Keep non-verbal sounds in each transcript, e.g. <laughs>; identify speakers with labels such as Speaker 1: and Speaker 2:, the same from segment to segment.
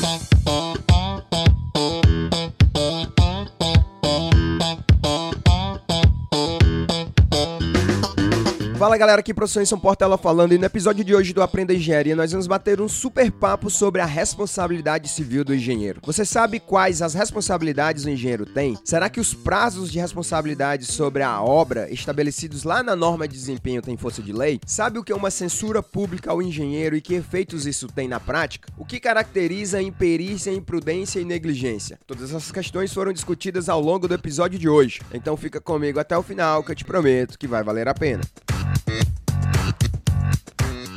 Speaker 1: Bump. Fala galera, aqui professor São Portela falando e no episódio de hoje do Aprenda Engenharia nós vamos bater um super papo sobre a responsabilidade civil do engenheiro. Você sabe quais as responsabilidades o engenheiro tem? Será que os prazos de responsabilidade sobre a obra estabelecidos lá na norma de desempenho têm força de lei? Sabe o que é uma censura pública ao engenheiro e que efeitos isso tem na prática? O que caracteriza a imperícia, imprudência e negligência? Todas essas questões foram discutidas ao longo do episódio de hoje. Então fica comigo até o final que eu te prometo que vai valer a pena.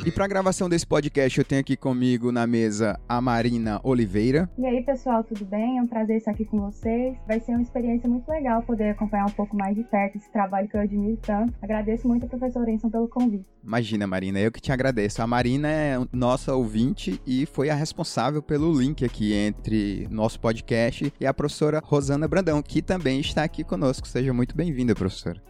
Speaker 1: E para a gravação desse podcast, eu tenho aqui comigo na mesa a Marina Oliveira.
Speaker 2: E aí, pessoal, tudo bem? É um prazer estar aqui com vocês. Vai ser uma experiência muito legal poder acompanhar um pouco mais de perto esse trabalho que eu admiro tanto. Agradeço muito ao professor Enson pelo convite.
Speaker 1: Imagina, Marina, eu que te agradeço. A Marina é nossa ouvinte e foi a responsável pelo link aqui entre nosso podcast e a professora Rosana Brandão, que também está aqui conosco. Seja muito bem-vinda, professora.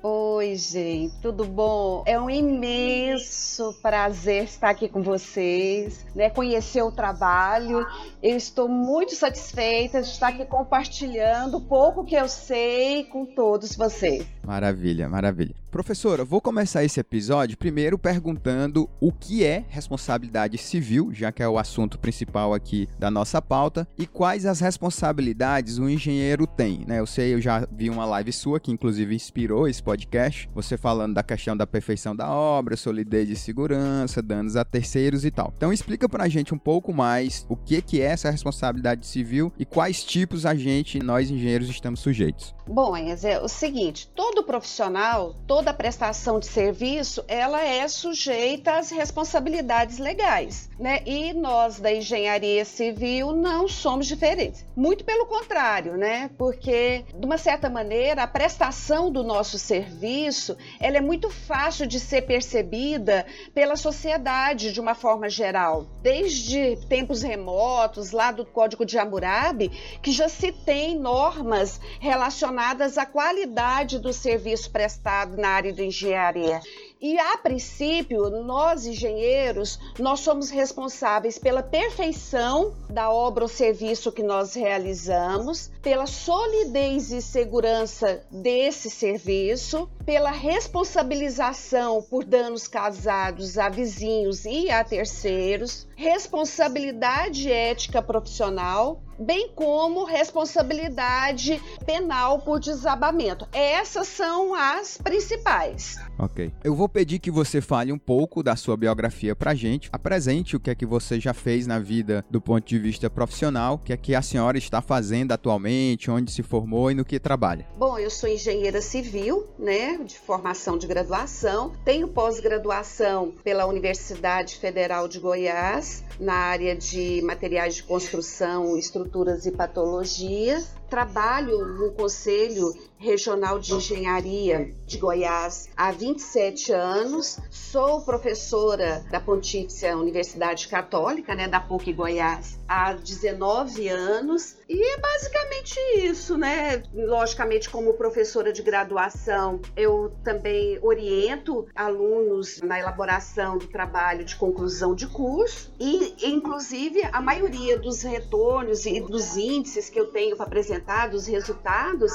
Speaker 3: Oi, gente, tudo bom? É um imenso prazer estar aqui com vocês, né, conhecer o trabalho. Eu estou muito satisfeita de estar aqui compartilhando o pouco que eu sei com todos vocês.
Speaker 1: Maravilha, maravilha. Professora, vou começar esse episódio primeiro perguntando o que é responsabilidade civil, já que é o assunto principal aqui da nossa pauta, e quais as responsabilidades o engenheiro tem, né? Eu sei, eu já vi uma live sua que inclusive inspirou esse podcast, você falando da questão da perfeição da obra, solidez de segurança, danos a terceiros e tal. Então explica pra gente um pouco mais o que que é essa responsabilidade civil e quais tipos a gente, nós engenheiros, estamos sujeitos.
Speaker 3: Bom, é o seguinte, todo profissional, toda prestação de serviço, ela é sujeita às responsabilidades legais, né? E nós da engenharia civil não somos diferentes. Muito pelo contrário, né? Porque de uma certa maneira a prestação do nosso serviço, ela é muito fácil de ser percebida pela sociedade de uma forma geral. Desde tempos remotos, lá do Código de Hammurabi, que já se tem normas relacionadas à qualidade do serviço prestado na área de engenharia. E a princípio, nós engenheiros, nós somos responsáveis pela perfeição da obra ou serviço que nós realizamos, pela solidez e segurança desse serviço, pela responsabilização por danos causados a vizinhos e a terceiros, responsabilidade ética profissional, bem como responsabilidade penal por desabamento. Essas são as principais.
Speaker 1: Ok. Eu vou pedir que você fale um pouco da sua biografia pra gente, apresente o que é que você já fez na vida do ponto de vista profissional, o que é que a senhora está fazendo atualmente, onde se formou e no que trabalha.
Speaker 3: Bom, eu sou engenheira civil, né, de formação de graduação, tenho pós-graduação pela Universidade Federal de Goiás na área de materiais de construção, estruturas e patologia. Trabalho no Conselho Regional de Engenharia de Goiás há 27 anos. Sou professora da Pontífice Universidade Católica, né, da PUC Goiás, há 19 anos. E é basicamente isso, né? Logicamente, como professora de graduação, eu também oriento alunos na elaboração do trabalho de conclusão de curso e, inclusive, a maioria dos retornos e dos índices que eu tenho para apresentar, dos resultados,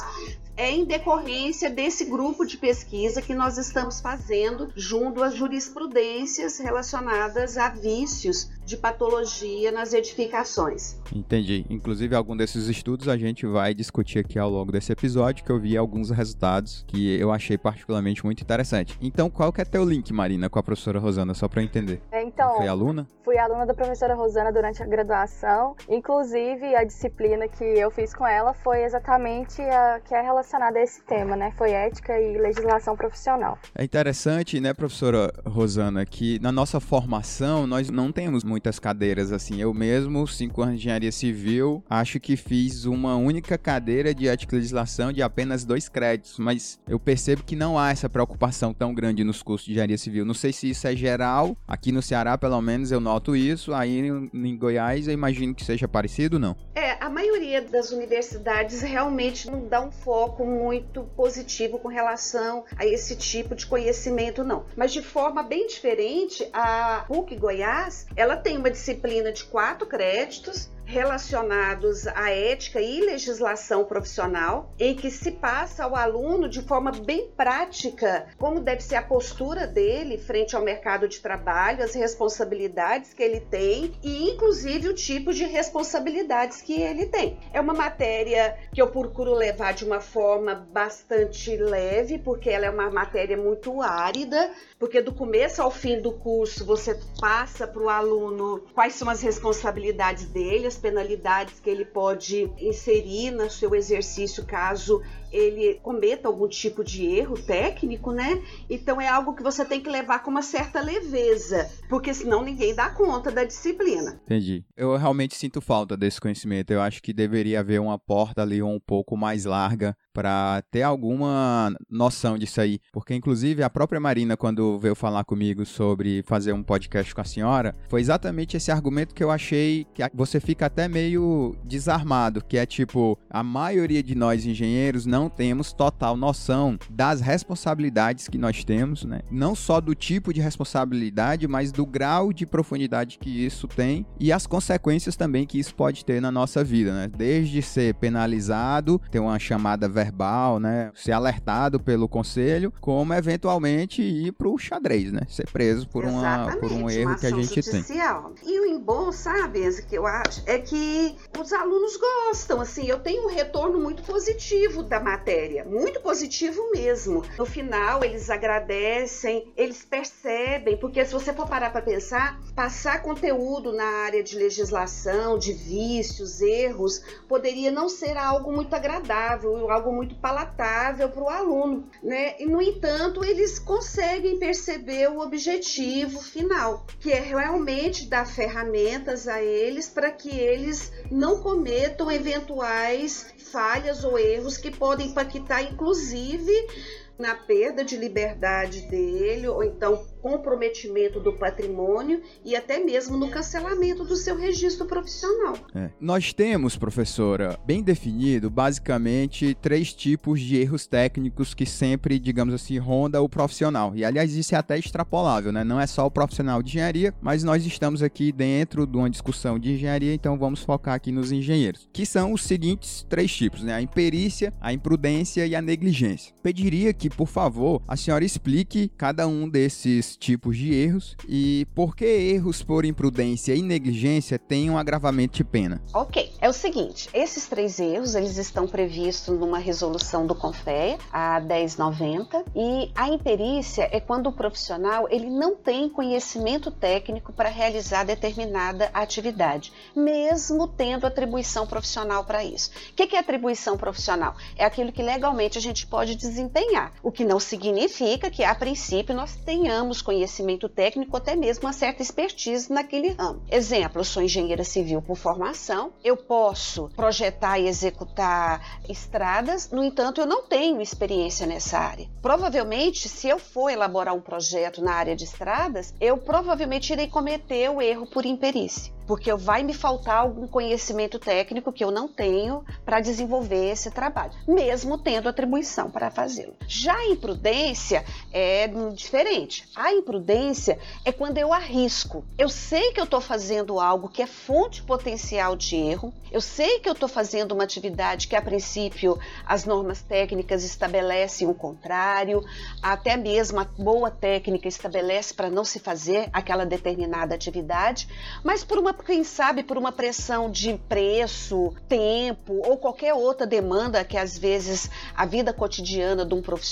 Speaker 3: é em decorrência desse grupo de pesquisa que nós estamos fazendo junto às jurisprudências relacionadas a vícios de patologia nas edificações.
Speaker 1: Entendi. Inclusive, algum desses estudos a gente vai discutir aqui ao longo desse episódio, que eu vi alguns resultados que eu achei particularmente muito interessante. Então, qual que é teu link, Marina, com a professora Rosana, só para entender?
Speaker 2: É, então,
Speaker 1: Foi aluna?
Speaker 2: Fui aluna da professora Rosana durante a graduação. Inclusive, a disciplina que eu fiz com ela foi exatamente a que é relacionada a esse tema, né? Foi ética e legislação profissional.
Speaker 1: É interessante, né, professora Rosana, que na nossa formação nós não temos muito muitas cadeiras assim. Eu mesmo, cinco anos de engenharia civil, acho que fiz uma única cadeira de ética e legislação de apenas dois créditos, mas eu percebo que não há essa preocupação tão grande nos cursos de engenharia civil. Não sei se isso é geral, aqui no Ceará, pelo menos, eu noto isso. Aí em Goiás, eu imagino que seja parecido, não?
Speaker 3: É, a maioria das universidades realmente não dá um foco muito positivo com relação a esse tipo de conhecimento, não. Mas de forma bem diferente, a PUC Goiás, ela tem uma disciplina de quatro créditos relacionados à ética e legislação profissional, em que se passa ao aluno de forma bem prática como deve ser a postura dele frente ao mercado de trabalho, as responsabilidades que ele tem e, inclusive, o tipo de responsabilidades que ele tem. É uma matéria que eu procuro levar de uma forma bastante leve, porque ela é uma matéria muito árida, porque do começo ao fim do curso você passa para o aluno quais são as responsabilidades dele, as penalidades que ele pode inserir no seu exercício caso ele cometa algum tipo de erro técnico, né? Então é algo que você tem que levar com uma certa leveza, porque senão ninguém dá conta da disciplina.
Speaker 1: Entendi. Eu realmente sinto falta desse conhecimento. Eu acho que deveria haver uma porta ali um pouco mais larga para ter alguma noção disso aí. Porque, inclusive, a própria Marina, quando veio falar comigo sobre fazer um podcast com a senhora, foi exatamente esse argumento que eu achei que você fica até meio desarmado, que é tipo, a maioria de nós engenheiros não temos total noção das responsabilidades que nós temos, né? Não só do tipo de responsabilidade, mas do grau de profundidade que isso tem e as consequências também que isso pode ter na nossa vida, né? Desde ser penalizado, ter uma chamada verbal, né? Ser alertado pelo conselho, como eventualmente ir para o xadrez, né? Ser preso por, uma, por um erro que a gente
Speaker 3: judicial. tem. E o bom, sabe, que eu acho, é que os alunos gostam, assim, eu tenho um retorno muito positivo da matéria, muito positivo mesmo. No final, eles agradecem, eles percebem, porque se você for parar para pensar, passar conteúdo na área de legislação, de vícios, erros, poderia não ser algo muito agradável, algo muito palatável para o aluno, né? E no entanto, eles conseguem perceber o objetivo final, que é realmente dar ferramentas a eles para que eles não cometam eventuais falhas ou erros que podem impactar inclusive na perda de liberdade dele, ou então comprometimento do patrimônio e até mesmo no cancelamento do seu registro profissional.
Speaker 1: É. Nós temos, professora, bem definido, basicamente, três tipos de erros técnicos que sempre, digamos assim, ronda o profissional. E, aliás, isso é até extrapolável, né? Não é só o profissional de engenharia, mas nós estamos aqui dentro de uma discussão de engenharia, então vamos focar aqui nos engenheiros, que são os seguintes três tipos, né? A imperícia, a imprudência e a negligência. Pediria que, por favor, a senhora explique cada um desses tipos de erros e por que erros por imprudência e negligência têm um agravamento de pena.
Speaker 3: Ok, é o seguinte, esses três erros eles estão previstos numa resolução do CONFEA, a 1090, e a imperícia é quando o profissional ele não tem conhecimento técnico para realizar determinada atividade, mesmo tendo atribuição profissional para isso. O que é atribuição profissional? É aquilo que legalmente a gente pode desempenhar, o que não significa que a princípio nós tenhamos conhecimento técnico, até mesmo uma certa expertise naquele ramo. Exemplo, eu sou engenheira civil por formação, eu posso projetar e executar estradas, no entanto, eu não tenho experiência nessa área. Provavelmente, se eu for elaborar um projeto na área de estradas, eu provavelmente irei cometer o erro por imperícia porque vai me faltar algum conhecimento técnico que eu não tenho para desenvolver esse trabalho, mesmo tendo atribuição para fazê-lo. Já a imprudência é diferente. A imprudência é quando eu arrisco. Eu sei que eu estou fazendo algo que é fonte potencial de erro, eu sei que eu estou fazendo uma atividade que, a princípio, as normas técnicas estabelecem o contrário, até mesmo a boa técnica estabelece para não se fazer aquela determinada atividade, mas por uma quem sabe por uma pressão de preço, tempo ou qualquer outra demanda que às vezes a vida cotidiana de um profissional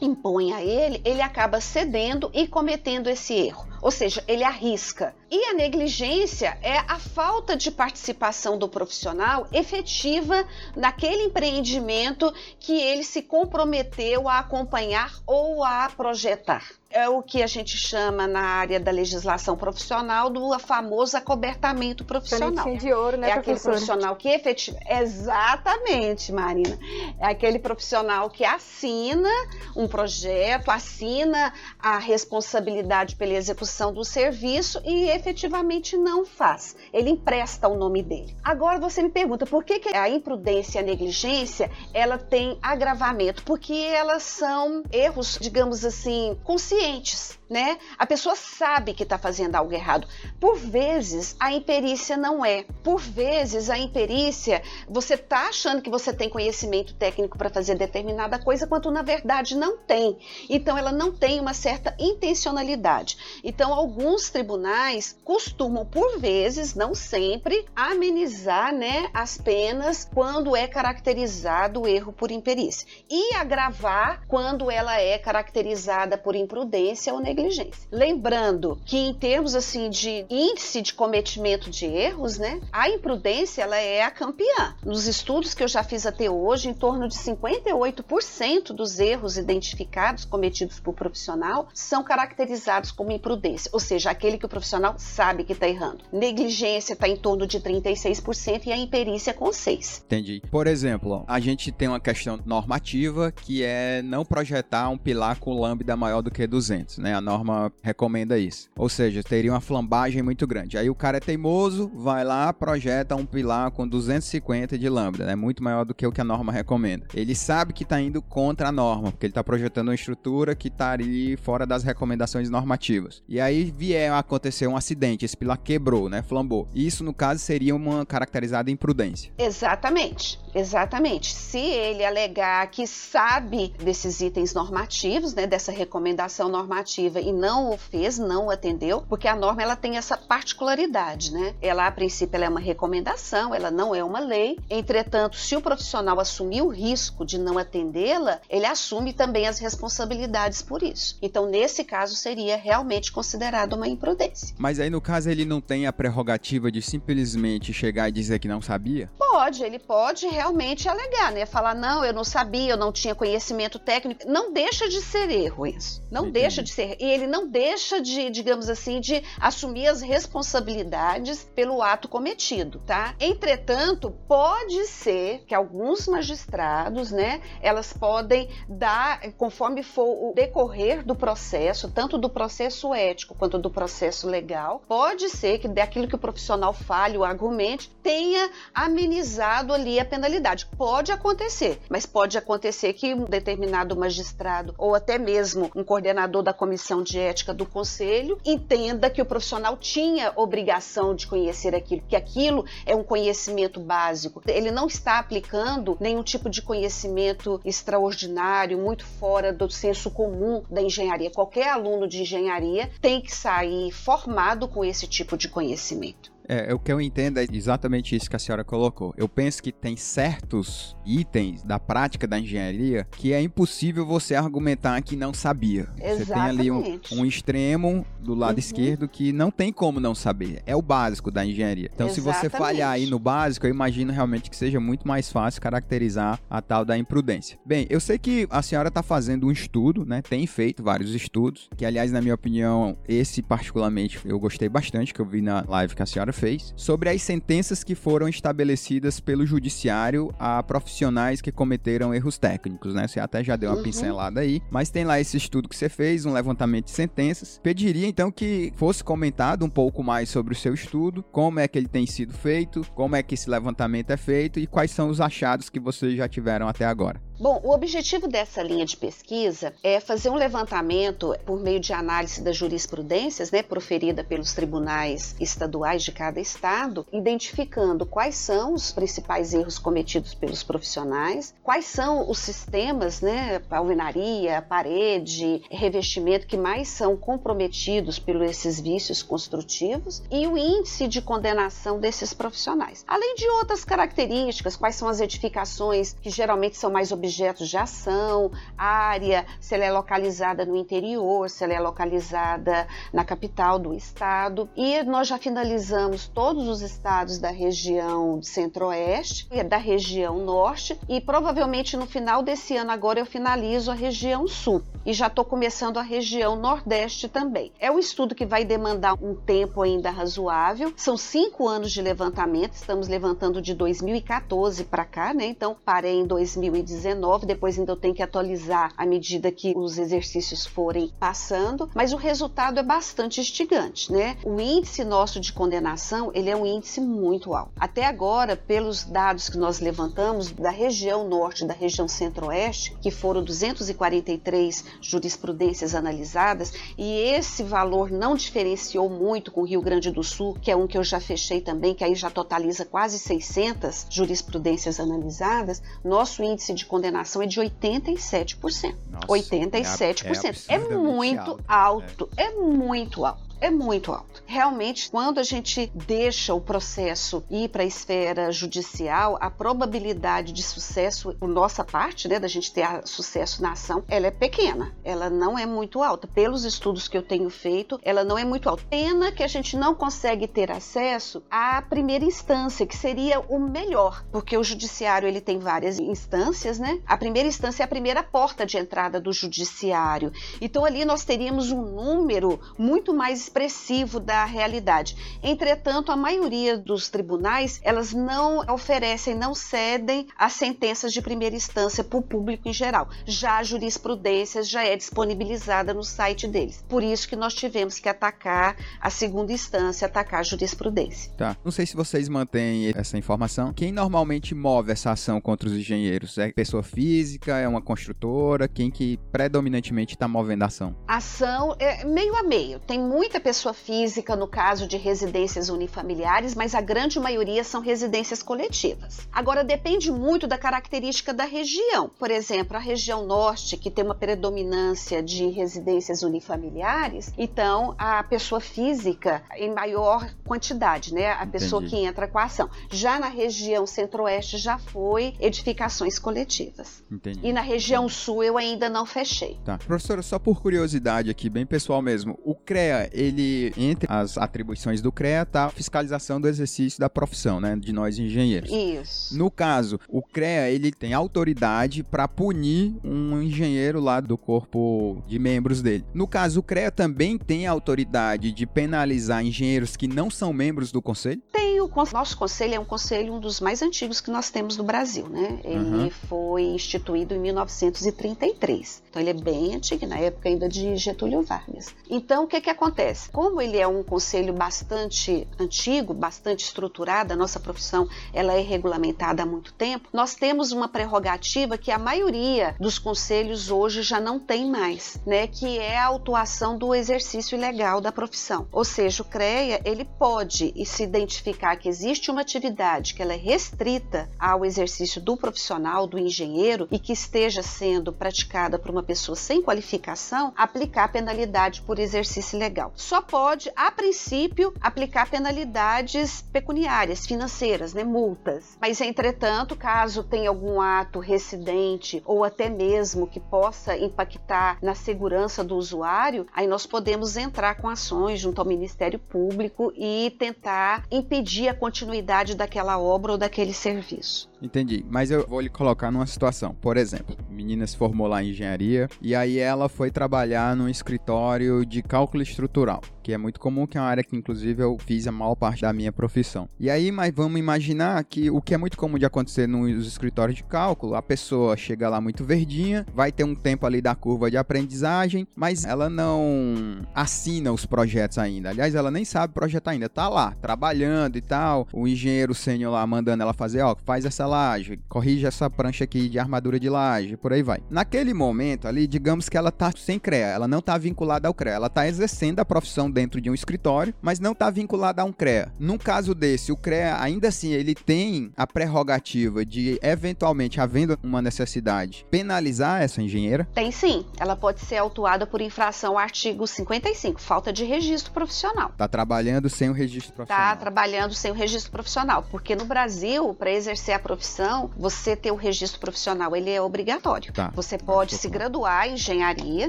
Speaker 3: impõe a ele, ele acaba cedendo e cometendo esse erro. Ou seja, ele arrisca. E a negligência é a falta de participação do profissional efetiva naquele empreendimento que ele se comprometeu a acompanhar ou a projetar é o que a gente chama na área da legislação profissional do famoso acobertamento profissional.
Speaker 2: de ouro, né,
Speaker 3: É aquele profissional que efetivamente... Exatamente, Marina. É aquele profissional que assina um projeto, assina a responsabilidade pela execução execução do serviço e efetivamente não faz. Ele empresta o nome dele. Agora você me pergunta por que, que a imprudência e a negligência ela tem agravamento? Porque elas são erros, digamos assim, conscientes né? A pessoa sabe que está fazendo algo errado. Por vezes, a imperícia não é. Por vezes, a imperícia, você está achando que você tem conhecimento técnico para fazer determinada coisa, quando na verdade não tem. Então, ela não tem uma certa intencionalidade. Então, alguns tribunais costumam, por vezes, não sempre, amenizar né, as penas quando é caracterizado o erro por imperícia e agravar quando ela é caracterizada por imprudência ou negligência negligência. Lembrando que em termos assim de índice de cometimento de erros, né, a imprudência ela é a campeã. Nos estudos que eu já fiz até hoje, em torno de 58% dos erros identificados cometidos por profissional são caracterizados como imprudência, ou seja, aquele que o profissional sabe que está errando. Negligência está em torno de 36% e a imperícia com 6.
Speaker 1: Entendi. Por exemplo, a gente tem uma questão normativa que é não projetar um pilar com lambda maior do que 200, né? Norma recomenda isso. Ou seja, teria uma flambagem muito grande. Aí o cara é teimoso, vai lá, projeta um pilar com 250 de lambda, né? Muito maior do que o que a norma recomenda. Ele sabe que está indo contra a norma, porque ele está projetando uma estrutura que está ali fora das recomendações normativas. E aí vier a acontecer um acidente, esse pilar quebrou, né? Flambou. Isso, no caso, seria uma caracterizada imprudência.
Speaker 3: Exatamente, exatamente. Se ele alegar que sabe desses itens normativos, né? Dessa recomendação normativa e não o fez, não o atendeu, porque a norma ela tem essa particularidade, né? Ela a princípio ela é uma recomendação, ela não é uma lei. Entretanto, se o profissional assumir o risco de não atendê-la, ele assume também as responsabilidades por isso. Então, nesse caso seria realmente considerado uma imprudência.
Speaker 1: Mas aí no caso ele não tem a prerrogativa de simplesmente chegar e dizer que não sabia?
Speaker 3: Pode, ele pode realmente alegar, né? Falar não, eu não sabia, eu não tinha conhecimento técnico. Não deixa de ser erro isso. Não Entendi. deixa de ser. E ele não deixa de, digamos assim, de assumir as responsabilidades pelo ato cometido, tá? Entretanto, pode ser que alguns magistrados, né, elas podem dar, conforme for o decorrer do processo, tanto do processo ético quanto do processo legal, pode ser que daquilo que o profissional fale ou argumente tenha amenizado ali a penalidade. Pode acontecer, mas pode acontecer que um determinado magistrado ou até mesmo um coordenador da comissão de ética do conselho entenda que o profissional tinha obrigação de conhecer aquilo, que aquilo é um conhecimento básico. Ele não está aplicando nenhum tipo de conhecimento extraordinário, muito fora do senso comum da engenharia. Qualquer aluno de engenharia tem que sair formado com esse tipo de conhecimento.
Speaker 1: É, o que eu entendo é exatamente isso que a senhora colocou. Eu penso que tem certos itens da prática da engenharia que é impossível você argumentar que não sabia.
Speaker 3: Exatamente.
Speaker 1: Você tem ali um, um extremo do lado uhum. esquerdo que não tem como não saber. É o básico da engenharia. Então, exatamente. se você falhar aí no básico, eu imagino realmente que seja muito mais fácil caracterizar a tal da imprudência. Bem, eu sei que a senhora está fazendo um estudo, né? Tem feito vários estudos, que aliás, na minha opinião, esse particularmente eu gostei bastante, que eu vi na live que a senhora fez, sobre as sentenças que foram estabelecidas pelo judiciário a profissionais que cometeram erros técnicos, né? Você até já deu uma uhum. pincelada aí, mas tem lá esse estudo que você fez, um levantamento de sentenças. Pediria então que fosse comentado um pouco mais sobre o seu estudo, como é que ele tem sido feito, como é que esse levantamento é feito e quais são os achados que vocês já tiveram até agora.
Speaker 3: Bom, o objetivo dessa linha de pesquisa é fazer um levantamento por meio de análise das jurisprudências, né, proferida pelos tribunais estaduais de cada estado, identificando quais são os principais erros cometidos pelos profissionais, quais são os sistemas, né, alvenaria, parede, revestimento que mais são comprometidos pelos esses vícios construtivos e o índice de condenação desses profissionais. Além de outras características, quais são as edificações que geralmente são mais objetivas objetos de ação, área, se ela é localizada no interior, se ela é localizada na capital do estado. E nós já finalizamos todos os estados da região centro-oeste e da região norte e provavelmente no final desse ano agora eu finalizo a região sul e já estou começando a região nordeste também. É um estudo que vai demandar um tempo ainda razoável. São cinco anos de levantamento. Estamos levantando de 2014 para cá, né? Então parei em 2019 2019, depois ainda eu tenho que atualizar à medida que os exercícios forem passando, mas o resultado é bastante instigante, né? O índice nosso de condenação, ele é um índice muito alto. Até agora, pelos dados que nós levantamos da região norte, da região centro-oeste, que foram 243 jurisprudências analisadas, e esse valor não diferenciou muito com o Rio Grande do Sul, que é um que eu já fechei também, que aí já totaliza quase 600 jurisprudências analisadas, nosso índice de condenação é de 87%. Nossa, 87%. É, é, é muito alto, é. é muito alto é muito alto. Realmente, quando a gente deixa o processo ir para a esfera judicial, a probabilidade de sucesso, por nossa parte, né, da gente ter sucesso na ação, ela é pequena. Ela não é muito alta. Pelos estudos que eu tenho feito, ela não é muito alta. Pena que a gente não consegue ter acesso à primeira instância, que seria o melhor, porque o judiciário ele tem várias instâncias, né? A primeira instância é a primeira porta de entrada do judiciário. Então ali nós teríamos um número muito mais expressivo da realidade. Entretanto, a maioria dos tribunais, elas não oferecem, não cedem as sentenças de primeira instância para o público em geral. Já a jurisprudência já é disponibilizada no site deles. Por isso que nós tivemos que atacar a segunda instância, atacar a jurisprudência.
Speaker 1: Tá. Não sei se vocês mantêm essa informação. Quem normalmente move essa ação contra os engenheiros? É pessoa física? É uma construtora? Quem que predominantemente está movendo a ação?
Speaker 3: A ação é meio a meio. Tem muita pessoa física no caso de residências unifamiliares, mas a grande maioria são residências coletivas. Agora depende muito da característica da região. Por exemplo, a região norte, que tem uma predominância de residências unifamiliares, então a pessoa física em maior quantidade, né? A pessoa Entendi. que entra com a ação. Já na região centro-oeste já foi edificações coletivas. Entendi. E na região sul eu ainda não fechei.
Speaker 1: Tá. Professora, só por curiosidade aqui, bem pessoal mesmo, o CREA, ele ele, entre as atribuições do CREA, tá a fiscalização do exercício da profissão, né, de nós engenheiros.
Speaker 3: Isso.
Speaker 1: No caso, o CREA, ele tem autoridade para punir um engenheiro lá do corpo de membros dele. No caso, o CREA também tem autoridade de penalizar engenheiros que não são membros do conselho?
Speaker 3: Tem, o nosso conselho é um conselho um dos mais antigos que nós temos no Brasil, né? Ele uhum. foi instituído em 1933. Então ele é bem antigo, na época ainda de Getúlio Vargas. Então o que que acontece? Como ele é um conselho bastante antigo, bastante estruturado, a nossa profissão ela é regulamentada há muito tempo, nós temos uma prerrogativa que a maioria dos conselhos hoje já não tem mais, né, que é a autuação do exercício ilegal da profissão. Ou seja, o CREA, ele pode se identificar que existe uma atividade que ela é restrita ao exercício do profissional, do engenheiro e que esteja sendo praticada por uma pessoa sem qualificação, aplicar penalidade por exercício ilegal só pode, a princípio, aplicar penalidades pecuniárias, financeiras, né, multas. Mas, entretanto, caso tenha algum ato recidente ou até mesmo que possa impactar na segurança do usuário, aí nós podemos entrar com ações junto ao Ministério Público e tentar impedir a continuidade daquela obra ou daquele serviço.
Speaker 1: Entendi, mas eu vou lhe colocar numa situação. Por exemplo, menina se formou lá em engenharia e aí ela foi trabalhar num escritório de cálculo estrutural que é muito comum, que é uma área que inclusive eu fiz a maior parte da minha profissão. E aí, mas vamos imaginar que o que é muito comum de acontecer nos escritórios de cálculo, a pessoa chega lá muito verdinha, vai ter um tempo ali da curva de aprendizagem, mas ela não assina os projetos ainda. Aliás, ela nem sabe projetar ainda, tá lá, trabalhando e tal. O engenheiro sênior lá mandando ela fazer, ó, faz essa laje, corrige essa prancha aqui de armadura de laje, por aí vai. Naquele momento ali, digamos que ela tá sem CREA, ela não tá vinculada ao CREA, ela tá exercendo a profissão dentro de um escritório, mas não está vinculado a um CREA. Num caso desse, o CREA, ainda assim, ele tem a prerrogativa de, eventualmente, havendo uma necessidade, penalizar essa engenheira?
Speaker 3: Tem sim. Ela pode ser autuada por infração ao artigo 55, falta de registro profissional.
Speaker 1: Está trabalhando sem o registro profissional.
Speaker 3: Está trabalhando sem o registro profissional, porque no Brasil, para exercer a profissão, você ter o registro profissional, ele é obrigatório. Tá. Você pode se graduar em engenharia,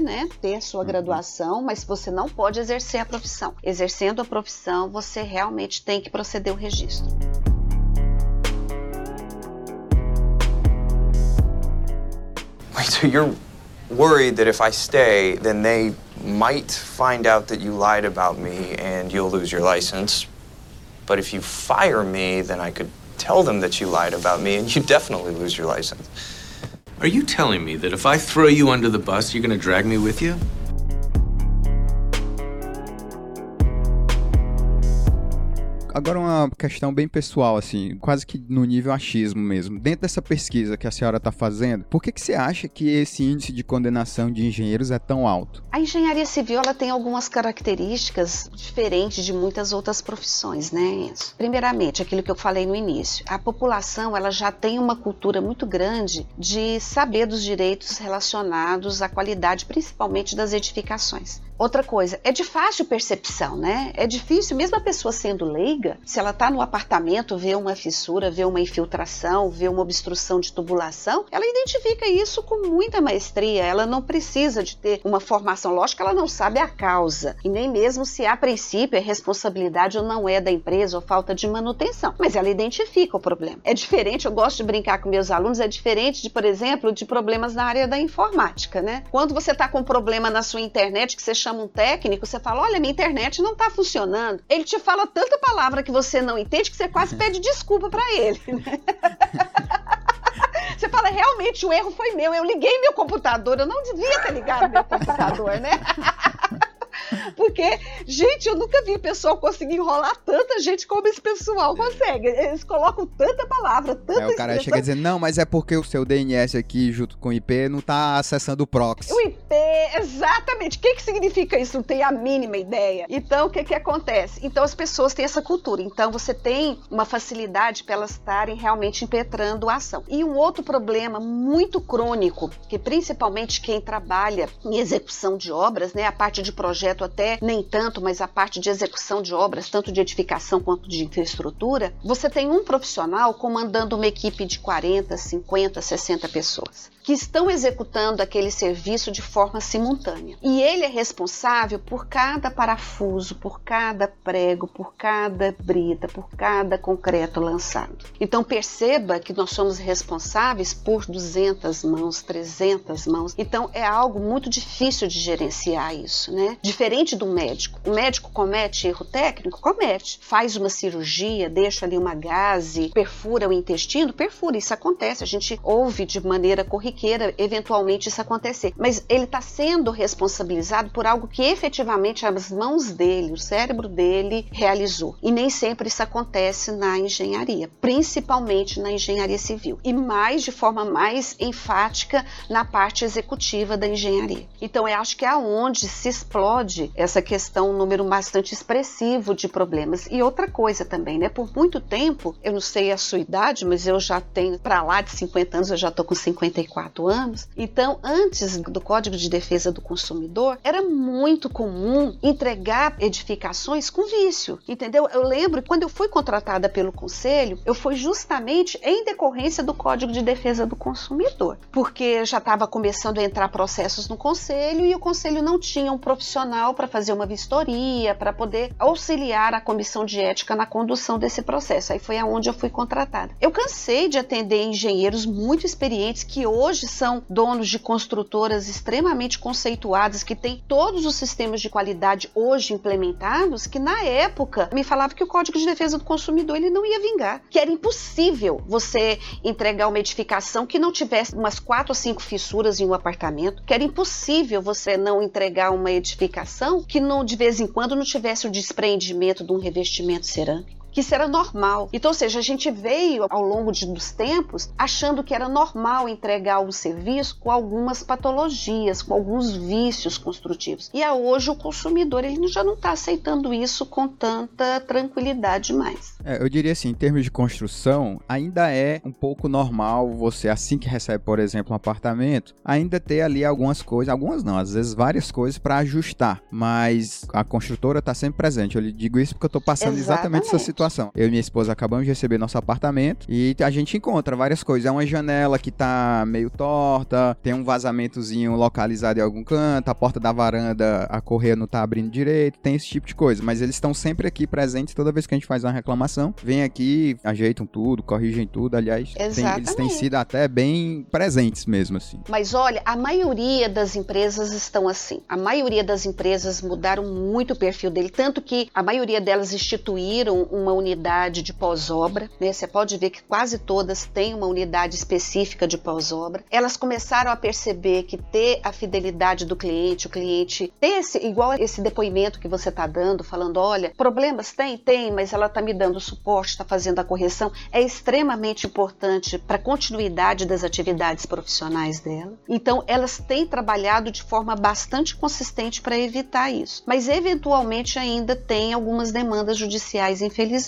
Speaker 3: né, ter sua uhum. graduação, mas você não pode exercer a profissão. Exercendo a profissão, você realmente tem que proceder o registro.
Speaker 4: Wait, so you're worried that if I stay, then they might find out that you lied about me and you'll lose your license. But if you fire me, then I could tell them that you lied about me and you definitely lose your license.
Speaker 5: Are you telling me that if I throw you under the bus, you're gonna drag me with you?
Speaker 1: Agora uma questão bem pessoal, assim, quase que no nível achismo mesmo. Dentro dessa pesquisa que a senhora está fazendo, por que, que você acha que esse índice de condenação de engenheiros é tão alto?
Speaker 3: A engenharia civil ela tem algumas características diferentes de muitas outras profissões, né, Enzo? Primeiramente, aquilo que eu falei no início, a população ela já tem uma cultura muito grande de saber dos direitos relacionados à qualidade, principalmente das edificações. Outra coisa, é de fácil percepção, né? É difícil, mesmo a pessoa sendo leiga, se ela está no apartamento, vê uma fissura, vê uma infiltração, vê uma obstrução de tubulação, ela identifica isso com muita maestria. Ela não precisa de ter uma formação. Lógico que ela não sabe a causa, e nem mesmo se a princípio é responsabilidade ou não é da empresa ou falta de manutenção, mas ela identifica o problema. É diferente, eu gosto de brincar com meus alunos, é diferente de, por exemplo, de problemas na área da informática, né? Quando você está com um problema na sua internet que você chama um técnico, você fala: Olha, minha internet não está funcionando. Ele te fala tanta palavra que você não entende que você quase pede desculpa para ele. Né? <laughs> Você fala, realmente o erro foi meu. Eu liguei meu computador, eu não devia ter ligado meu computador, né? <laughs> <laughs> Porque, gente, eu nunca vi pessoal conseguir enrolar tanta gente como esse pessoal consegue. Eles colocam tanta palavra, tanta
Speaker 1: Aí o cara chega a dizer, não, mas é porque o seu DNS aqui junto com o IP não tá acessando o proxy.
Speaker 3: O IP, exatamente. O que, que significa isso? Não tem a mínima ideia. Então, o que, que acontece? Então, as pessoas têm essa cultura. Então, você tem uma facilidade para elas estarem realmente impetrando a ação. E um outro problema muito crônico, que principalmente quem trabalha em execução de obras, né, a parte de projeto até nem tanto, mas a parte de execução de obras, tanto de edificação quanto de infraestrutura, você tem um profissional comandando uma equipe de 40, 50, 60 pessoas que estão executando aquele serviço de forma simultânea. E ele é responsável por cada parafuso, por cada prego, por cada brita, por cada concreto lançado. Então perceba que nós somos responsáveis por 200 mãos, 300 mãos. Então é algo muito difícil de gerenciar isso, né? Diferente do médico. O médico comete erro técnico? Comete. Faz uma cirurgia, deixa ali uma gase, perfura o intestino? Perfura. Isso acontece. A gente ouve de maneira corriqueira corriqueira eventualmente isso acontecer. Mas ele está sendo responsabilizado por algo que efetivamente as mãos dele, o cérebro dele realizou. E nem sempre isso acontece na engenharia, principalmente na engenharia civil. E mais de forma mais enfática na parte executiva da engenharia. Então eu acho que é aonde se explode essa questão, um número bastante expressivo de problemas. E outra coisa também, né? Por muito tempo, eu não sei a sua idade, mas eu já tenho para lá de 50 anos, eu já tô com 54 anos. Então, antes do Código de Defesa do Consumidor, era muito comum entregar edificações com vício, entendeu? Eu lembro quando eu fui contratada pelo Conselho, eu fui justamente em decorrência do Código de Defesa do Consumidor, porque já estava começando a entrar processos no Conselho e o Conselho não tinha um profissional para fazer uma vistoria, para poder auxiliar a Comissão de Ética na condução desse processo. Aí foi aonde eu fui contratada. Eu cansei de atender engenheiros muito experientes que hoje hoje são donos de construtoras extremamente conceituadas que têm todos os sistemas de qualidade hoje implementados, que na época me falava que o Código de Defesa do Consumidor ele não ia vingar, que era impossível você entregar uma edificação que não tivesse umas quatro ou cinco fissuras em um apartamento, que era impossível você não entregar uma edificação que não de vez em quando não tivesse o desprendimento de um revestimento cerâmico que isso era normal. Então, ou seja, a gente veio ao longo de, dos tempos achando que era normal entregar o serviço com algumas patologias, com alguns vícios construtivos. E a hoje o consumidor ele já não está aceitando isso com tanta tranquilidade mais.
Speaker 1: É, eu diria assim, em termos de construção, ainda é um pouco normal você, assim que recebe, por exemplo, um apartamento, ainda ter ali algumas coisas, algumas não, às vezes várias coisas para ajustar, mas a construtora está sempre presente. Eu lhe digo isso porque eu estou passando exatamente, exatamente essa situação situação. Eu e minha esposa acabamos de receber nosso apartamento e a gente encontra várias coisas. É uma janela que tá meio torta, tem um vazamentozinho localizado em algum canto, a porta da varanda, a correia não tá abrindo direito, tem esse tipo de coisa. Mas eles estão sempre aqui presentes toda vez que a gente faz uma reclamação. Vem aqui, ajeitam tudo, corrigem tudo. Aliás, tem, eles têm sido até bem presentes mesmo, assim.
Speaker 3: Mas olha, a maioria das empresas estão assim. A maioria das empresas mudaram muito o perfil dele, tanto que a maioria delas instituíram uma unidade de pós-obra, né? Você pode ver que quase todas têm uma unidade específica de pós-obra. Elas começaram a perceber que ter a fidelidade do cliente, o cliente ter esse, igual esse depoimento que você está dando, falando, olha, problemas tem, tem, mas ela está me dando suporte, está fazendo a correção, é extremamente importante para a continuidade das atividades profissionais dela. Então, elas têm trabalhado de forma bastante consistente para evitar isso. Mas, eventualmente, ainda tem algumas demandas judiciais, infelizmente.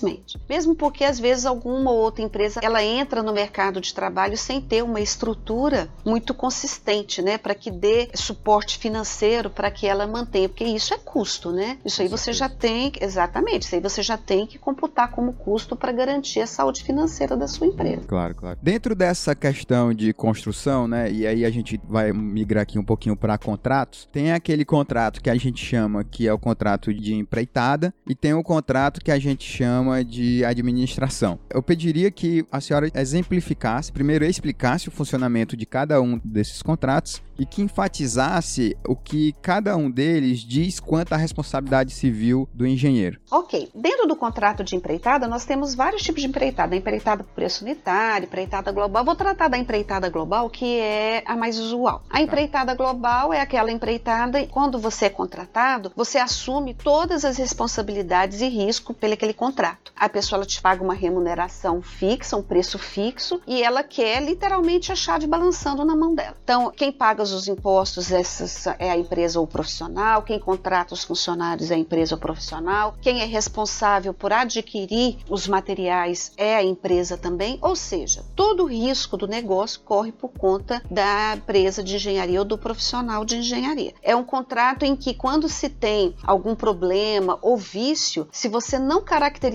Speaker 3: Mesmo porque, às vezes, alguma ou outra empresa ela entra no mercado de trabalho sem ter uma estrutura muito consistente, né, para que dê suporte financeiro para que ela mantenha, porque isso é custo, né? Isso aí você já tem, exatamente, isso aí você já tem que computar como custo para garantir a saúde financeira da sua empresa.
Speaker 1: Claro, claro. Dentro dessa questão de construção, né, e aí a gente vai migrar aqui um pouquinho para contratos, tem aquele contrato que a gente chama que é o contrato de empreitada e tem o contrato que a gente chama de administração. Eu pediria que a senhora exemplificasse, primeiro explicasse o funcionamento de cada um desses contratos e que enfatizasse o que cada um deles diz quanto à responsabilidade civil do engenheiro.
Speaker 3: Ok. Dentro do contrato de empreitada, nós temos vários tipos de empreitada. A empreitada por preço unitário, empreitada global. Vou tratar da empreitada global, que é a mais usual. A empreitada global é aquela empreitada, quando você é contratado, você assume todas as responsabilidades e risco pelo aquele contrato. A pessoa te paga uma remuneração fixa, um preço fixo, e ela quer literalmente a chave balançando na mão dela. Então, quem paga os impostos é a empresa ou o profissional, quem contrata os funcionários é a empresa ou o profissional, quem é responsável por adquirir os materiais é a empresa também, ou seja, todo o risco do negócio corre por conta da empresa de engenharia ou do profissional de engenharia. É um contrato em que quando se tem algum problema ou vício, se você não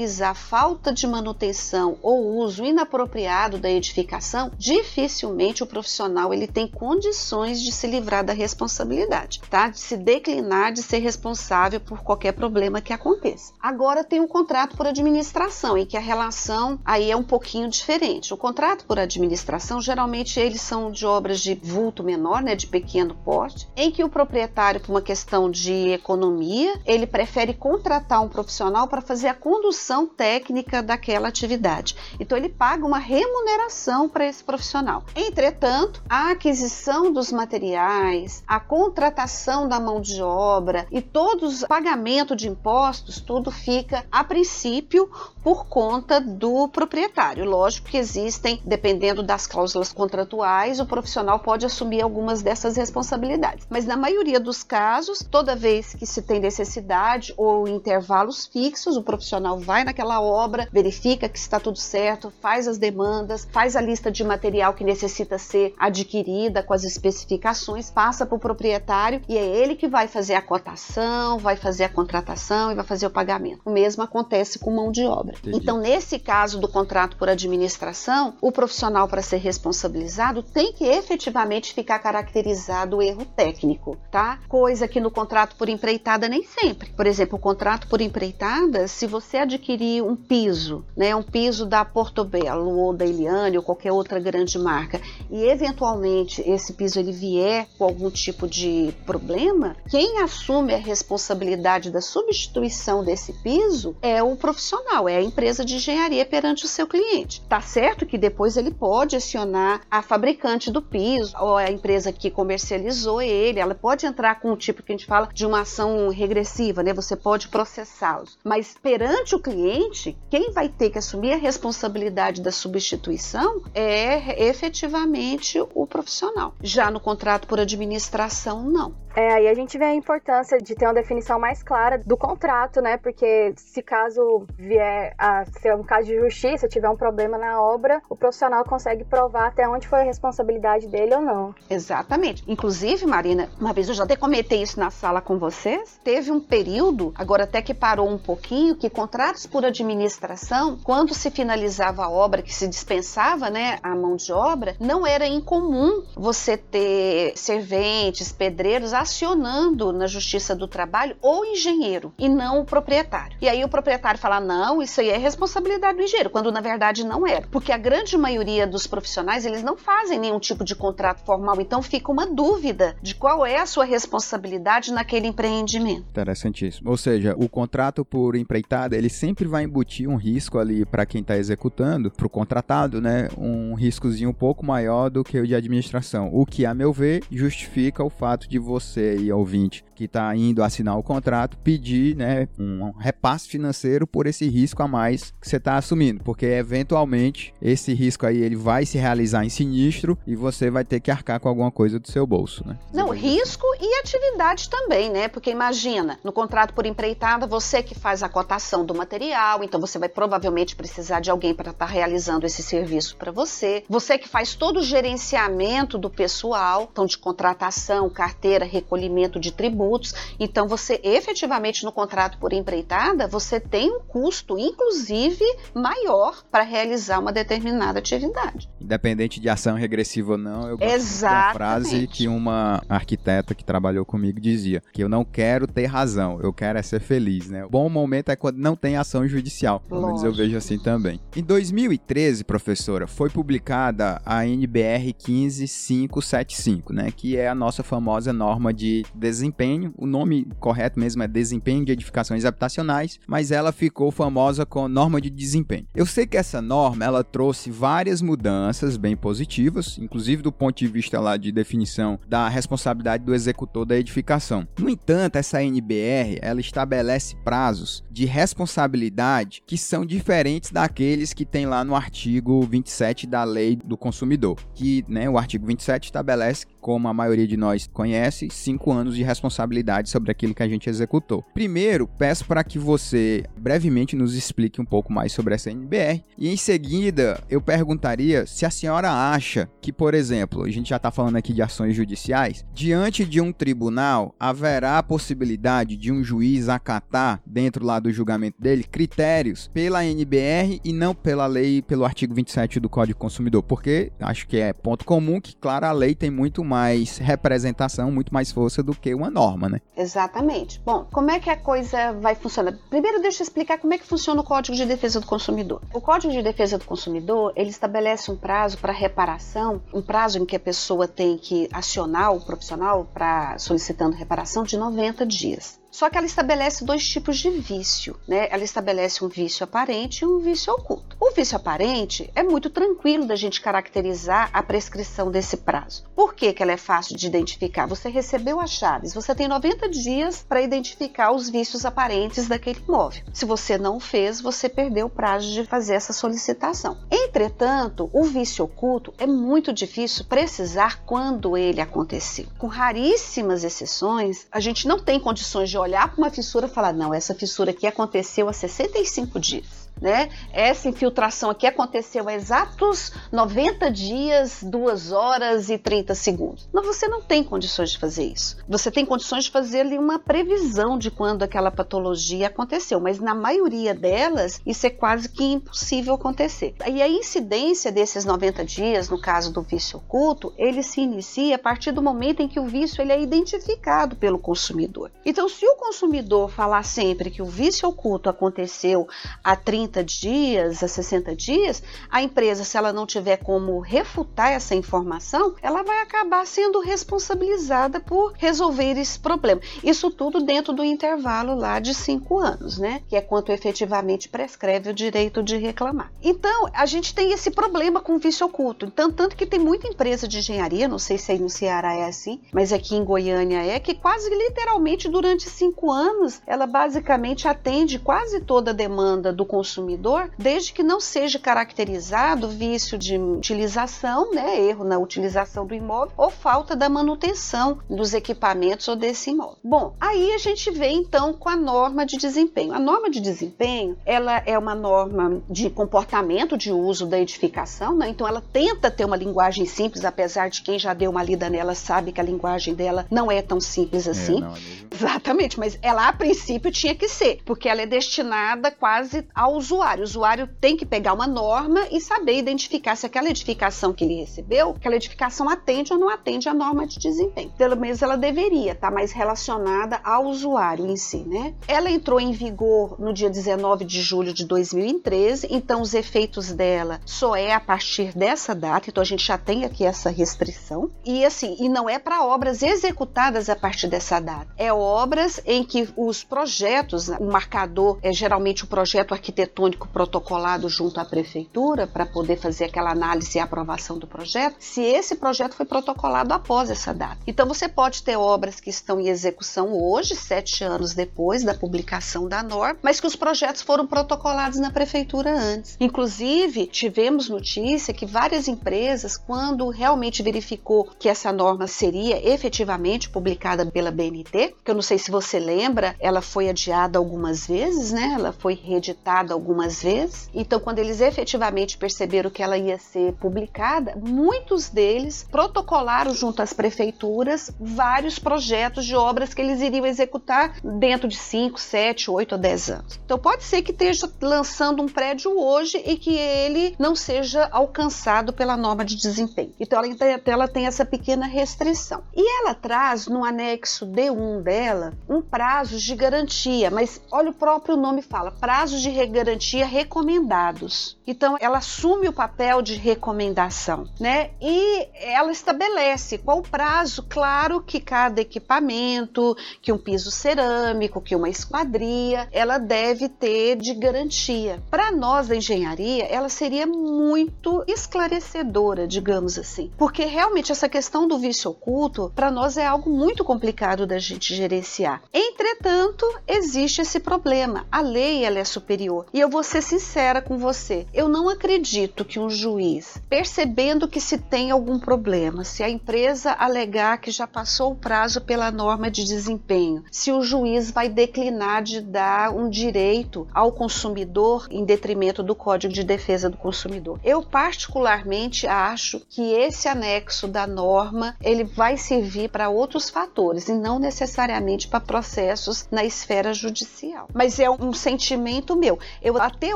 Speaker 3: caracterizar falta de manutenção ou uso inapropriado da edificação, dificilmente o profissional ele tem condições de se livrar da responsabilidade, tá? De se declinar de ser responsável por qualquer problema que aconteça. Agora tem o contrato por administração, em que a relação aí é um pouquinho diferente. O contrato por administração, geralmente eles são de obras de vulto menor, né, de pequeno porte, em que o proprietário, por uma questão de economia, ele prefere contratar um profissional para fazer a condução técnica daquela atividade. Então ele paga uma remuneração para esse profissional. Entretanto, a aquisição dos materiais, a contratação da mão de obra e todos o pagamento de impostos, tudo fica a princípio por conta do proprietário. Lógico que existem, dependendo das cláusulas contratuais, o profissional pode assumir algumas dessas responsabilidades. Mas na maioria dos casos, toda vez que se tem necessidade ou intervalos fixos, o profissional vai naquela obra, verifica que está tudo certo, faz as demandas, faz a lista de material que necessita ser adquirida com as especificações, passa para o proprietário e é ele que vai fazer a cotação, vai fazer a contratação e vai fazer o pagamento. O mesmo acontece com mão de obra. Entendi. Então, nesse caso do contrato por administração, o profissional para ser responsabilizado tem que efetivamente ficar caracterizado o erro técnico, tá? Coisa que no contrato por empreitada nem sempre. Por exemplo, o contrato por empreitada, se você adquirir um piso, né, um piso da Portobello ou da Eliane ou qualquer outra grande marca, e eventualmente esse piso ele vier com algum tipo de problema, quem assume a responsabilidade da substituição desse piso é o profissional, é a empresa de engenharia perante o seu cliente. Tá certo que depois ele pode acionar a fabricante do piso ou a empresa que comercializou ele, ela pode entrar com um tipo que a gente fala de uma ação regressiva, né? Você pode processá-los. Mas perante o cliente, quem vai ter que assumir a responsabilidade da substituição é efetivamente o profissional. Já no contrato por administração, não.
Speaker 2: É, aí a gente vê a importância de ter uma definição mais clara do contrato, né? Porque se caso vier a ser um caso de justiça, tiver um problema na obra, o profissional consegue provar até onde foi a responsabilidade dele ou não.
Speaker 3: Exatamente. Inclusive, Marina, uma vez eu já até comentei isso na sala com vocês, teve um período, agora até que parou um pouquinho, que contratos por administração, quando se finalizava a obra, que se dispensava, né, a mão de obra, não era incomum você ter serventes, pedreiros acionando na Justiça do Trabalho o engenheiro e não o proprietário. E aí o proprietário fala: não, isso aí é responsabilidade do engenheiro, quando na verdade não era. Porque a grande maioria dos profissionais eles não fazem nenhum tipo de contrato formal, então fica uma dúvida de qual é a sua responsabilidade naquele empreendimento.
Speaker 1: Interessantíssimo. Ou seja, o contrato por empreitada ele sempre sempre vai embutir um risco ali para quem está executando, para o contratado, né? Um riscozinho um pouco maior do que o de administração. O que, a meu ver, justifica o fato de você e ouvinte que está indo assinar o contrato pedir né, um repasse financeiro por esse risco a mais que você está assumindo, porque eventualmente esse risco aí ele vai se realizar em sinistro e você vai ter que arcar com alguma coisa do seu bolso. Né?
Speaker 3: Não, risco e atividade também, né? Porque imagina, no contrato por empreitada, você que faz a cotação do material, então você vai provavelmente precisar de alguém para estar tá realizando esse serviço para você. Você que faz todo o gerenciamento do pessoal, então de contratação, carteira, recolhimento de tributos Então, você efetivamente no contrato por empreitada, você tem um custo, inclusive, maior para realizar uma determinada atividade.
Speaker 1: Independente de ação regressiva ou não, eu gosto Exatamente. da frase que uma arquiteta que trabalhou comigo dizia, que eu não quero ter razão, eu quero é ser feliz, né? O bom momento é quando não tem ação judicial. Pelo menos eu vejo assim também. Em 2013, professora, foi publicada a NBR 15575, né, que é a nossa famosa norma de desempenho desempenho, o nome correto mesmo é desempenho de edificações habitacionais, mas ela ficou famosa com norma de desempenho. Eu sei que essa norma ela trouxe várias mudanças bem positivas, inclusive do ponto de vista lá de definição da responsabilidade do executor da edificação. No entanto, essa NBR ela estabelece prazos de responsabilidade que são diferentes daqueles que tem lá no artigo 27 da Lei do Consumidor, que né, o artigo 27 estabelece como a maioria de nós conhece, cinco anos de responsabilidade sobre aquilo que a gente executou. Primeiro, peço para que você brevemente nos explique um pouco mais sobre essa NBR e em seguida eu perguntaria se a senhora acha que, por exemplo, a gente já está falando aqui de ações judiciais, diante de um tribunal haverá a possibilidade de um juiz acatar dentro lá do julgamento dele critérios pela NBR e não pela lei, pelo artigo 27 do Código Consumidor, porque acho que é ponto comum que, claro, a lei tem muito mais representação, muito mais força do que uma norma, né?
Speaker 3: Exatamente. Bom, como é que a coisa vai funcionar? Primeiro, deixa eu explicar como é que funciona o Código de Defesa do Consumidor. O Código de Defesa do Consumidor, ele estabelece um prazo para reparação, um prazo em que a pessoa tem que acionar o profissional para solicitando reparação de 90 dias. Só que ela estabelece dois tipos de vício, né? Ela estabelece um vício aparente e um vício oculto. O vício aparente é muito tranquilo da gente caracterizar a prescrição desse prazo. Por que, que ela é fácil de identificar? Você recebeu as chaves, você tem 90 dias para identificar os vícios aparentes daquele imóvel. Se você não fez, você perdeu o prazo de fazer essa solicitação. Entretanto, o vício oculto é muito difícil precisar quando ele aconteceu. Com raríssimas exceções, a gente não tem condições de olhar para uma fissura e falar: não, essa fissura aqui aconteceu há 65 dias né? Essa infiltração aqui aconteceu há exatos 90 dias, 2 horas e 30 segundos. Mas você não tem condições de fazer isso. Você tem condições de fazer ali uma previsão de quando aquela patologia aconteceu, mas na maioria delas isso é quase que impossível acontecer. E a incidência desses 90 dias, no caso do vício oculto, ele se inicia a partir do momento em que o vício ele é identificado pelo consumidor. Então, se o consumidor falar sempre que o vício oculto aconteceu há 30 30 dias a 60 dias, a empresa, se ela não tiver como refutar essa informação, ela vai acabar sendo responsabilizada por resolver esse problema. Isso tudo dentro do intervalo lá de cinco anos, né? Que é quanto efetivamente prescreve o direito de reclamar. Então, a gente tem esse problema com o vício oculto. Então, tanto que tem muita empresa de engenharia, não sei se aí no Ceará é assim, mas aqui em Goiânia é, que quase literalmente durante cinco anos ela basicamente atende quase toda a demanda do consumidor consumidor, desde que não seja caracterizado vício de utilização, né, erro na utilização do imóvel ou falta da manutenção dos equipamentos ou desse imóvel. Bom, aí a gente vem então com a norma de desempenho. A norma de desempenho, ela é uma norma de comportamento de uso da edificação, né? Então ela tenta ter uma linguagem simples, apesar de quem já deu uma lida nela sabe que a linguagem dela não é tão simples é, assim. É, não, Exatamente, mas ela a princípio tinha que ser, porque ela é destinada quase aos usuário. O usuário tem que pegar uma norma e saber identificar se aquela edificação que ele recebeu, aquela edificação atende ou não atende à norma de desempenho. Pelo menos ela deveria estar mais relacionada ao usuário em si, né? Ela entrou em vigor no dia 19 de julho de 2013, então os efeitos dela só é a partir dessa data, então a gente já tem aqui essa restrição. E assim, e não é para obras executadas a partir dessa data. É obras em que os projetos, o marcador é geralmente o projeto arquitetônico protocolado junto à prefeitura para poder fazer aquela análise e aprovação do projeto, se esse projeto foi protocolado após essa data. Então você pode ter obras que estão em execução hoje, sete anos depois da publicação da norma, mas que os projetos foram protocolados na prefeitura antes. Inclusive, tivemos notícia que várias empresas, quando realmente verificou que essa norma seria efetivamente publicada pela BNT, que eu não sei se você lembra, ela foi adiada algumas vezes, né? Ela foi reeditada algumas vezes. Então, quando eles efetivamente perceberam que ela ia ser publicada, muitos deles protocolaram junto às prefeituras vários projetos de obras que eles iriam executar dentro de 5, 7, 8 ou 10 anos. Então, pode ser que esteja lançando um prédio hoje e que ele não seja alcançado pela norma de desempenho. Então, ela, ela tem essa pequena restrição. E ela traz no anexo D1 dela um prazo de garantia, mas olha o próprio nome fala, prazos de garantia recomendados. Então ela assume o papel de recomendação, né? E ela estabelece qual o prazo, claro que cada equipamento, que um piso cerâmico, que uma esquadria, ela deve ter de garantia. Para nós da engenharia, ela seria muito esclarecedora, digamos assim, porque realmente essa questão do vício oculto para nós é algo muito complicado da gente gerenciar. Entretanto, existe esse problema. A lei ela é superior. E eu vou ser sincera com você. Eu não acredito que um juiz, percebendo que se tem algum problema, se a empresa alegar que já passou o prazo pela norma de desempenho, se o juiz vai declinar de dar um direito ao consumidor em detrimento do Código de Defesa do Consumidor. Eu particularmente acho que esse anexo da norma ele vai servir para outros fatores e não necessariamente para processos na esfera judicial. Mas é um sentimento meu. Eu até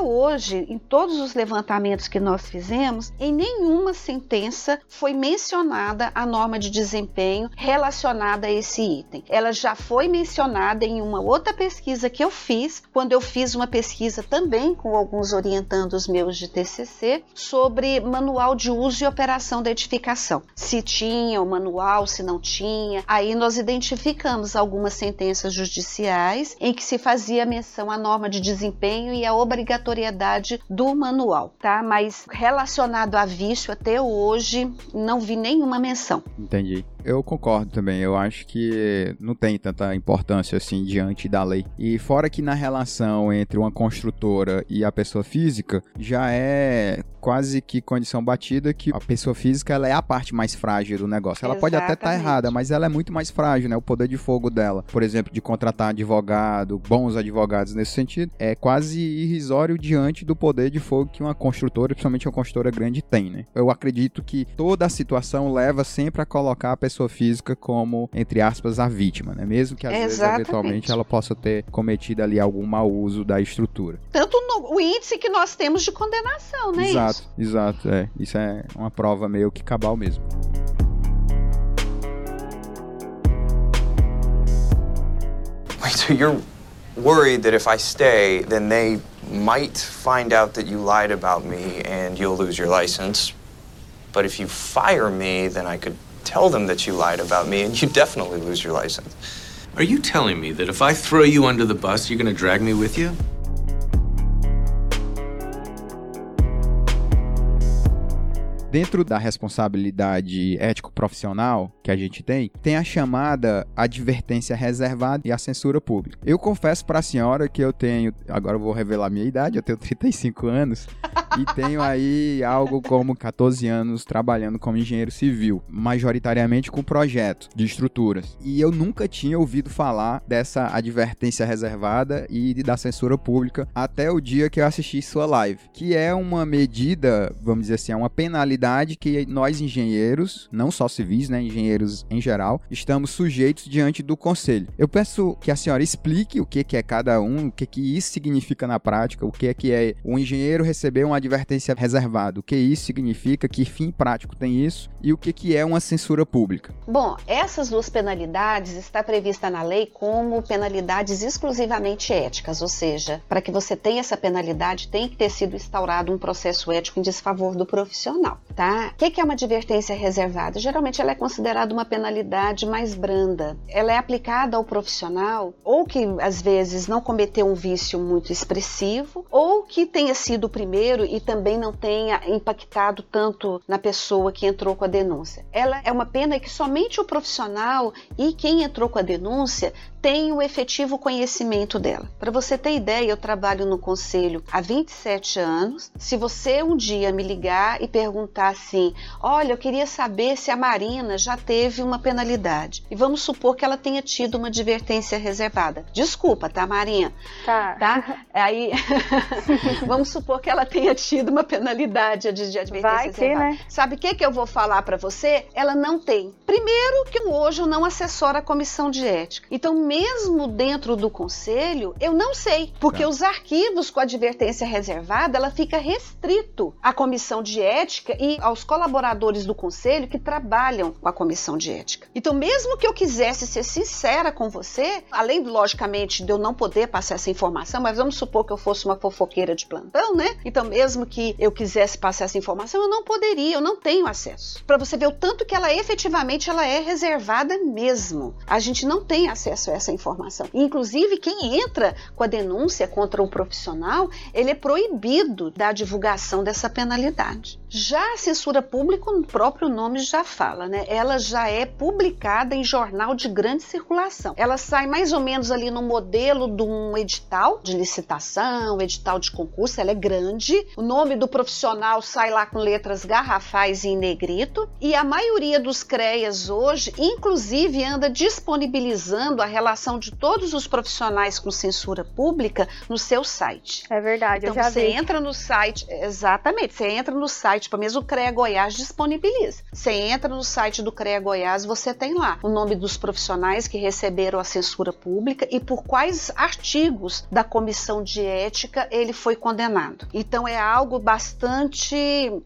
Speaker 3: hoje, em todos os levantamentos que nós fizemos, em nenhuma sentença foi mencionada a norma de desempenho relacionada a esse item. Ela já foi mencionada em uma outra pesquisa que eu fiz, quando eu fiz uma pesquisa também com alguns orientandos meus de TCC sobre manual de uso e operação da edificação. Se tinha o manual, se não tinha. Aí nós identificamos algumas sentenças judiciais em que se fazia menção à norma de desempenho e à obrigatoriedade do manual, tá? Mas relacionado a vício até hoje não vi nenhuma menção.
Speaker 1: Entendi. Eu concordo também. Eu acho que não tem tanta importância assim diante da lei. E fora que na relação entre uma construtora e a pessoa física já é quase que condição batida que a pessoa física ela é a parte mais frágil do negócio. Ela Exatamente. pode até estar tá errada, mas ela é muito mais frágil, né? O poder de fogo dela, por exemplo, de contratar advogado, bons advogados nesse sentido, é quase irrisório diante do poder de fogo que uma construtora, principalmente uma construtora grande, tem, né? Eu acredito que toda a situação leva sempre a colocar a pessoa física como, entre aspas, a vítima, né? Mesmo que às Exatamente. vezes, eventualmente, ela possa ter cometido ali algum mau uso da estrutura.
Speaker 3: Tanto no, o índice que nós temos de condenação, né?
Speaker 1: Exato. Exato, exato. É. Isso é uma prova meio que cabal mesmo.
Speaker 4: Wait, so you're worried that if I stay, then they might find out that you lied about me and you'll lose your license. But if you fire me, then I could tell them that you lied about me and you definitely lose your license.
Speaker 5: Are you telling me that if I throw you under the bus, you're going to drag me with you?
Speaker 1: Dentro da responsabilidade ético-profissional que a gente tem, tem a chamada advertência reservada e a censura pública. Eu confesso para a senhora que eu tenho, agora eu vou revelar minha idade, eu tenho 35 anos e tenho aí algo como 14 anos trabalhando como engenheiro civil, majoritariamente com projetos de estruturas. E eu nunca tinha ouvido falar dessa advertência reservada e da censura pública até o dia que eu assisti sua live, que é uma medida, vamos dizer assim, é uma penalidade penalidade que nós engenheiros, não só civis, né, engenheiros em geral, estamos sujeitos diante do conselho. Eu peço que a senhora explique o que, que é cada um, o que, que isso significa na prática, o que é que é o engenheiro receber uma advertência reservada, o que isso significa, que fim prático tem isso e o que, que é uma censura pública.
Speaker 3: Bom, essas duas penalidades está prevista na lei como penalidades exclusivamente éticas, ou seja, para que você tenha essa penalidade tem que ter sido instaurado um processo ético em desfavor do profissional, tá? O que é uma advertência reservada? Geralmente ela é considerada uma penalidade mais branda. Ela é aplicada ao profissional ou que às vezes não cometeu um vício muito expressivo ou que tenha sido o primeiro e também não tenha impactado tanto na pessoa que entrou com a denúncia. Ela é uma pena que somente o profissional e quem entrou com a denúncia tem o efetivo conhecimento dela. Para você ter ideia, eu trabalho no conselho há 27 anos. Se você um dia me ligar e perguntar assim: "Olha, eu queria saber se a Marina já teve uma penalidade". E vamos supor que ela tenha tido uma advertência reservada. Desculpa, tá, Marinha?
Speaker 2: Tá.
Speaker 3: Tá? Aí <laughs> vamos supor que ela tenha tido uma penalidade de, de advertência
Speaker 2: Vai que,
Speaker 3: reservada.
Speaker 2: né?
Speaker 3: Sabe o que, que eu vou falar para você? Ela não tem. Primeiro, que hoje eu não assessoro a comissão de ética. Então, mesmo dentro do conselho, eu não sei, porque
Speaker 1: Tá.
Speaker 3: os arquivos com advertência reservada, ela fica restrito à comissão de ética e aos colaboradores do conselho que trabalham com a comissão de ética. Então, mesmo que eu quisesse ser sincera com você, além, logicamente, de eu não poder passar essa informação, mas vamos supor que eu fosse uma fofoqueira de plantão, né? Então, mesmo que eu quisesse passar essa informação, eu não poderia, eu não tenho acesso. Para você ver o tanto que ela efetivamente ela é reservada mesmo. A gente não tem acesso a essa informação. Inclusive, quem entra com a denúncia contra o profissional, ele é proibido da divulgação dessa penalidade. Já a censura pública, o próprio nome já fala, né? Ela já é publicada em jornal de grande circulação. Ela sai mais ou menos ali no modelo de um edital de licitação, edital de concurso, ela é grande. O nome do profissional sai lá com letras garrafais e em negrito. E a maioria dos CREAs hoje, inclusive, anda disponibilizando a relação de todos os profissionais com censura pública no seu site.
Speaker 2: É verdade,
Speaker 3: Então
Speaker 2: eu já
Speaker 3: você
Speaker 2: vi.
Speaker 3: entra no site, exatamente, você entra no site, pelo menos o CREA Goiás disponibiliza. Você entra no site do CREA Goiás, você tem lá o nome dos profissionais que receberam a censura pública e por quais artigos da comissão de ética ele foi condenado. Então é algo bastante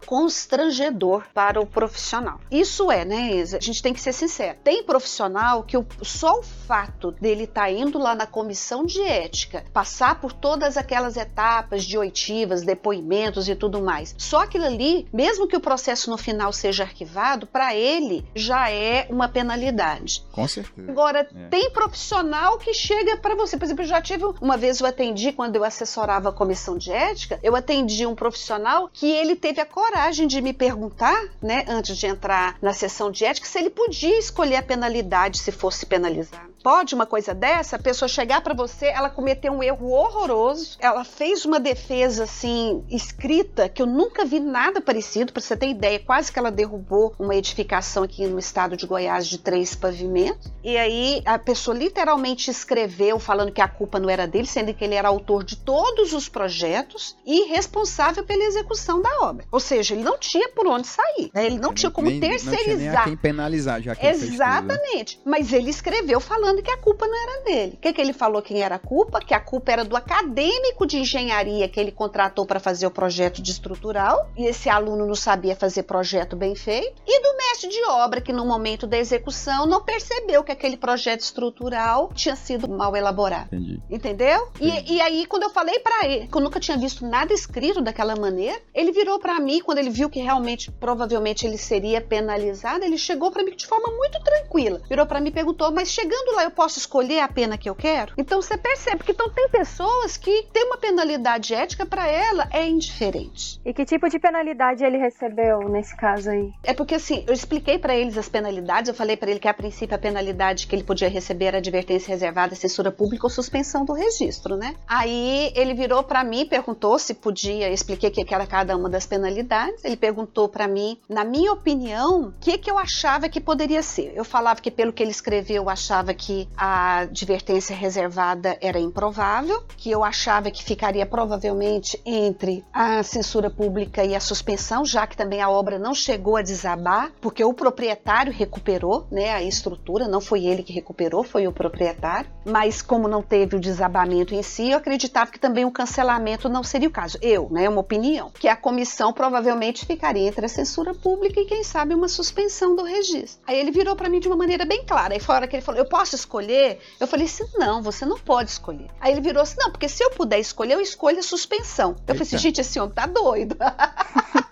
Speaker 3: constrangedor para o profissional. Isso é, né, Isa? A gente tem que ser sincero. Tem profissional que o, só o fato dele estar indo lá na comissão de ética, passar por todas aquelas etapas de oitivas, depoimentos e tudo mais, só aquilo ali, mesmo que o processo no final seja arquivado, para ele já é uma penalidade.
Speaker 1: Com certeza.
Speaker 3: Agora,
Speaker 1: É.
Speaker 3: tem profissional que chega para você. Por exemplo, eu já tive uma vez eu atendi quando eu assessorava a comissão de ética, eu atendi um profissional que ele teve a coragem de me perguntar, né, antes de entrar na sessão de ética, se ele podia escolher a penalidade se fosse penalizado. Pode uma coisa dessa? A pessoa chegar para você, ela cometeu um erro horroroso, ela fez uma defesa assim escrita que eu nunca vi nada parecido, para você ter ideia, quase que ela derrubou uma edificação aqui no estado de Goiás de três pavimentos. E aí a pessoa literalmente escreveu falando que a culpa não era dele, sendo que ele era autor de todos os projetos e responsável pela execução da obra. Ou seja, ele não tinha por onde sair, né? ele não tinha como
Speaker 1: Nem- Não tinha nem a
Speaker 3: terceirizar.
Speaker 1: quem penalizar, já que ele fez tudo, né?
Speaker 3: Exatamente. Mas ele escreveu falando que a culpa não era dele. O que, que ele falou quem era a culpa? Que a culpa era do acadêmico de engenharia que ele contratou para fazer o projeto de estrutural. E esse aluno não sabia fazer projeto bem feito. E do mestre de obra que no momento da execução não percebeu que aquele projeto estrutural tinha sido mal elaborado.
Speaker 1: Entendi.
Speaker 3: Entendeu? E, e aí, quando eu falei pra ele, que eu nunca tinha visto nada escrito daquela maneira, ele virou pra mim, quando ele viu que realmente, provavelmente, ele seria penalizado, ele chegou pra mim de forma muito tranquila. Virou pra mim e perguntou: Mas chegando lá, eu posso escolher a pena que eu quero? Então você percebe que então, tem pessoas que tem uma penalidade ética pra ela é indiferente.
Speaker 2: E que tipo de penalidade ele recebeu nesse caso aí?
Speaker 3: É porque assim, eu expliquei para eles as penalidades, eu falei para ele que a princípio a penalidade que ele podia receber era advertência reservada, censura pública ou suspensão do registro, né? Aí ele virou para mim, perguntou se podia, eu expliquei o que era cada uma das penalidades. Ele perguntou para mim, na minha opinião, o que, que eu achava que poderia ser. Eu falava que pelo que ele escreveu, eu achava que a advertência reservada era improvável, que eu achava que ficaria provavelmente entre a censura pública e a suspensão, já que também a obra não chegou a desabar, porque o proprietário recuperou, né, a estrutura, não foi ele que recuperou, foi o proprietário. Mas como não teve o desabamento em si, eu acreditava que também o cancelamento não seria o caso. Eu, né, uma opinião, que a comissão provavelmente ficaria entre a censura pública e quem sabe uma suspensão do registro. Aí ele virou para mim de uma maneira bem clara. Aí fora que ele falou: "Eu posso escolher?" Eu falei assim: "Não, você não pode escolher". Aí ele virou assim: "Não, porque se eu puder escolher, eu escolho a suspensão". Eu Eita. falei assim: "Gente, esse homem tá doido". <laughs>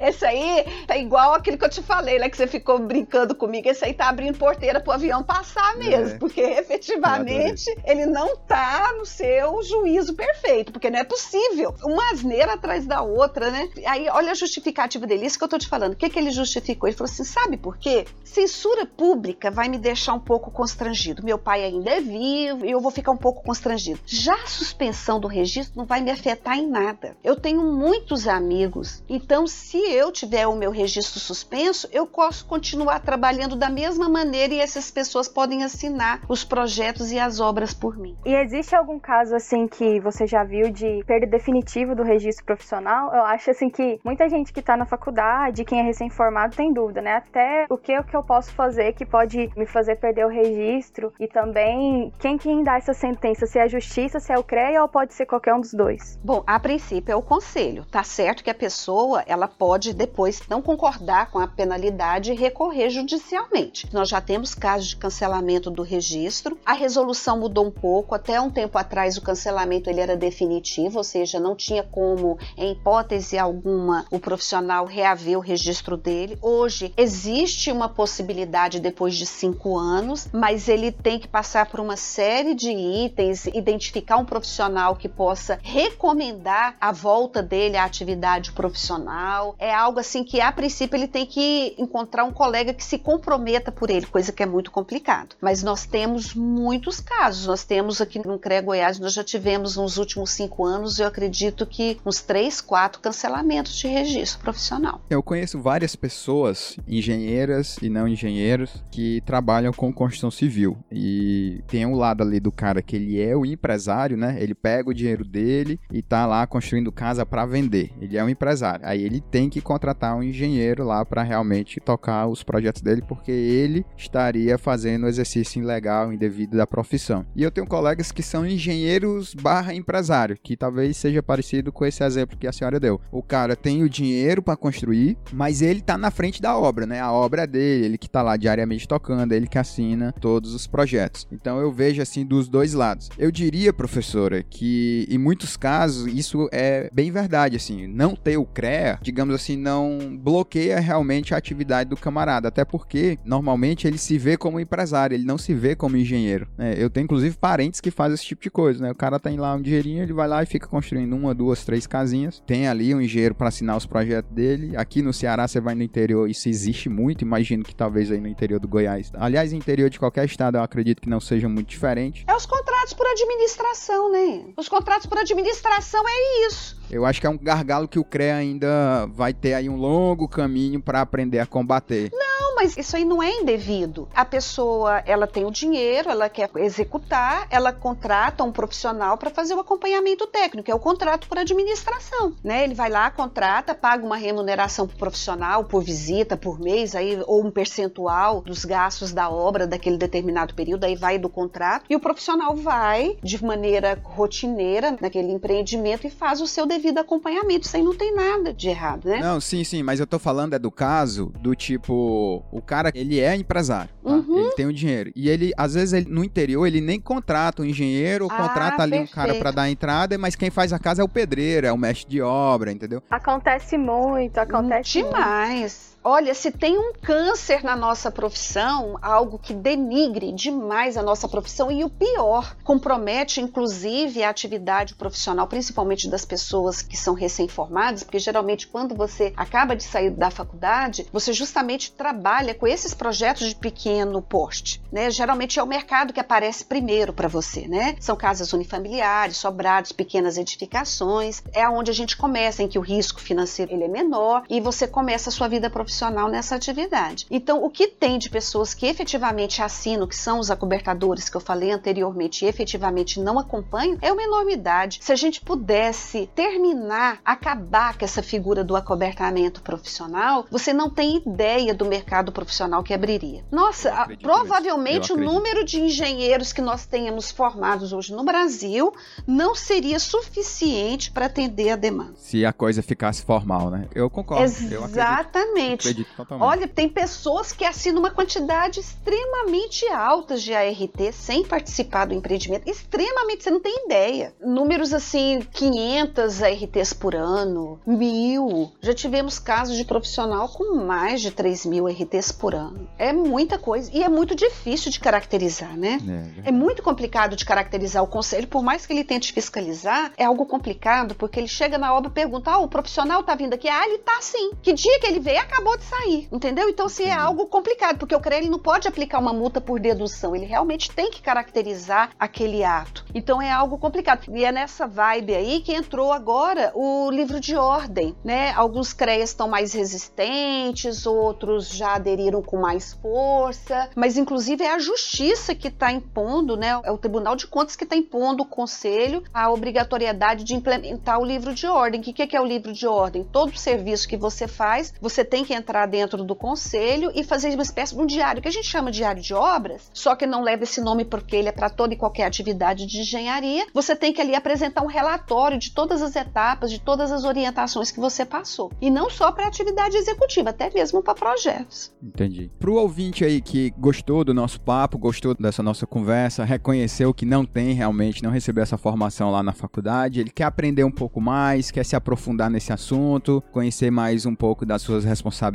Speaker 3: Esse aí tá igual aquele que eu te falei, né? Que você ficou brincando comigo. Esse aí tá abrindo porteira pro avião passar mesmo. É. Porque efetivamente ele não tá no seu juízo perfeito. Porque não é possível. Uma asneira atrás da outra, né? Aí olha a justificativa dele. Isso que eu tô te falando. O que, que ele justificou? Ele falou assim: sabe por quê? Censura pública vai me deixar um pouco constrangido. Meu pai ainda é vivo e eu vou ficar um pouco constrangido. Já a suspensão do registro não vai me afetar em nada. Eu tenho muitos amigos. Então, se eu tiver o meu registro suspenso, eu posso continuar trabalhando da mesma maneira e essas pessoas podem assinar os projetos e as obras por mim.
Speaker 2: E existe algum caso assim que você já viu de perda definitiva do registro profissional? Eu acho assim que muita gente que está na faculdade, quem é recém-formado, tem dúvida, né? Até o que, o que eu posso fazer que pode me fazer perder o registro e também quem quem dá essa sentença, se é a justiça, se é o CREA ou pode ser qualquer um dos dois?
Speaker 3: Bom, a princípio é o conselho. Tá certo que a pessoa, ela pode depois não concordar com a penalidade e recorrer judicialmente. Nós já temos casos de cancelamento do registro. A resolução mudou um pouco. Até um tempo atrás o cancelamento ele era definitivo, ou seja, não tinha como, em hipótese alguma, o profissional reaver o registro dele. Hoje existe uma possibilidade depois de cinco anos, mas ele tem que passar por uma série de itens, identificar um profissional que possa recomendar a volta dele à atividade profissional é algo assim que a princípio ele tem que encontrar um colega que se comprometa por ele, coisa que é muito complicado. Mas nós temos muitos casos. Nós temos aqui no CREA Goiás, nós já tivemos nos últimos cinco anos, eu acredito que uns três, quatro cancelamentos de registro profissional.
Speaker 1: Eu conheço várias pessoas, engenheiras e não engenheiros, que trabalham com construção civil. E tem um lado ali do cara que ele é o empresário, né? Ele pega o dinheiro dele e tá lá construindo casa para vender. Ele é um empresário. Aí ele tem que contratar um engenheiro lá para realmente tocar os projetos dele, porque ele estaria fazendo exercício ilegal, indevido da profissão. E eu tenho colegas que são engenheiros barra empresário, que talvez seja parecido com esse exemplo que a senhora deu. O cara tem o dinheiro para construir, mas ele tá na frente da obra, né? A obra é dele, ele que tá lá diariamente tocando, ele que assina todos os projetos. Então eu vejo assim dos dois lados. Eu diria, professora, que em muitos casos isso é bem verdade, assim, não ter o CREA, digamos digamos assim, não bloqueia realmente a atividade do camarada. Até porque, normalmente, ele se vê como empresário, ele não se vê como engenheiro. Né? Eu tenho, inclusive, parentes que fazem esse tipo de coisa, né? O cara tem lá um dinheirinho, ele vai lá e fica construindo uma, duas, três casinhas. Tem ali um engenheiro para assinar os projetos dele. Aqui no Ceará, você vai no interior, isso existe muito. Imagino que talvez aí no interior do Goiás. Aliás, interior de qualquer estado, eu acredito que não seja muito diferente.
Speaker 3: É os contratos por administração, né? Os contratos por administração é isso.
Speaker 1: Eu acho que é um gargalo que o CREA ainda vai ter aí um longo caminho para aprender a combater.
Speaker 3: Não, mas isso aí não é indevido. A pessoa, ela tem o dinheiro, ela quer executar, ela contrata um profissional para fazer o acompanhamento técnico, é o contrato por administração, né? Ele vai lá, contrata, paga uma remuneração pro profissional por visita, por mês, aí ou um percentual dos gastos da obra daquele determinado período, aí vai do contrato e o profissional vai de maneira rotineira naquele empreendimento e faz o seu dever devido acompanhamento. Isso aí não tem nada de errado, né?
Speaker 1: Não, sim, sim, mas eu tô falando é do caso do tipo, o cara, ele é empresário, tá? uhum. ele tem o dinheiro. E ele, às vezes, ele, no interior, ele nem contrata um engenheiro ou ah, contrata ali perfeito. um cara para dar a entrada, mas quem faz a casa é o pedreiro, é o mestre de obra, entendeu?
Speaker 2: Acontece muito, acontece
Speaker 3: demais.
Speaker 2: Muito.
Speaker 3: Olha, se tem um câncer na nossa profissão, algo que denigre demais a nossa profissão e o pior, compromete inclusive a atividade profissional, principalmente das pessoas que são recém-formadas, porque geralmente quando você acaba de sair da faculdade, você justamente trabalha com esses projetos de pequeno porte, né? Geralmente é o mercado que aparece primeiro para você, né? São casas unifamiliares, sobrados, pequenas edificações, é onde a gente começa em que o risco financeiro ele é menor e você começa a sua vida profissional nessa atividade. Então, o que tem de pessoas que efetivamente assinam, que são os acobertadores que eu falei anteriormente e efetivamente não acompanham, é uma enormidade. Se a gente pudesse terminar, acabar com essa figura do acobertamento profissional, você não tem ideia do mercado profissional que abriria. Nossa, provavelmente o número de engenheiros que nós tenhamos formados hoje no Brasil não seria suficiente para atender a demanda.
Speaker 1: Se a coisa ficasse formal, né? Eu concordo.
Speaker 3: Exatamente. Eu acredito Olha, tem pessoas que assinam uma quantidade extremamente alta de ART sem participar do empreendimento. Extremamente, você não tem ideia. Números assim, 500 ARTs por ano, mil. Já tivemos casos de profissional com mais de 3 mil ARTs por ano. É muita coisa e é muito difícil de caracterizar, né? É, é muito complicado de caracterizar o conselho, por mais que ele tente fiscalizar, é algo complicado porque ele chega na obra e pergunta: ah, o profissional tá vindo aqui? Ah, ele tá sim. Que dia que ele veio? Acabou de sair. Entendeu? Então, assim, é algo complicado, porque o CREA não pode aplicar uma multa por dedução, ele realmente tem que caracterizar aquele ato. Então, é algo complicado. E é nessa vibe aí que entrou agora o livro de ordem, né? Alguns CREAs estão mais resistentes, outros já aderiram com mais força, mas inclusive é a justiça que está impondo, né? É o Tribunal de Contas que está impondo o conselho a obrigatoriedade de implementar o livro de ordem. O que é o livro de ordem? Todo serviço que você faz, você tem que entrar dentro do conselho e fazer uma espécie de um diário, que a gente chama de diário de obras, só que não leva esse nome porque ele é para toda e qualquer atividade de engenharia. Você tem que ali apresentar um relatório de todas as etapas, de todas as orientações que você passou. E não só para atividade executiva, até mesmo para projetos.
Speaker 1: Entendi. Para o ouvinte aí que gostou do nosso papo, gostou dessa nossa conversa, reconheceu que não tem realmente, não recebeu essa formação lá na faculdade, ele quer aprender um pouco mais, quer se aprofundar nesse assunto, conhecer mais um pouco das suas responsabilidades,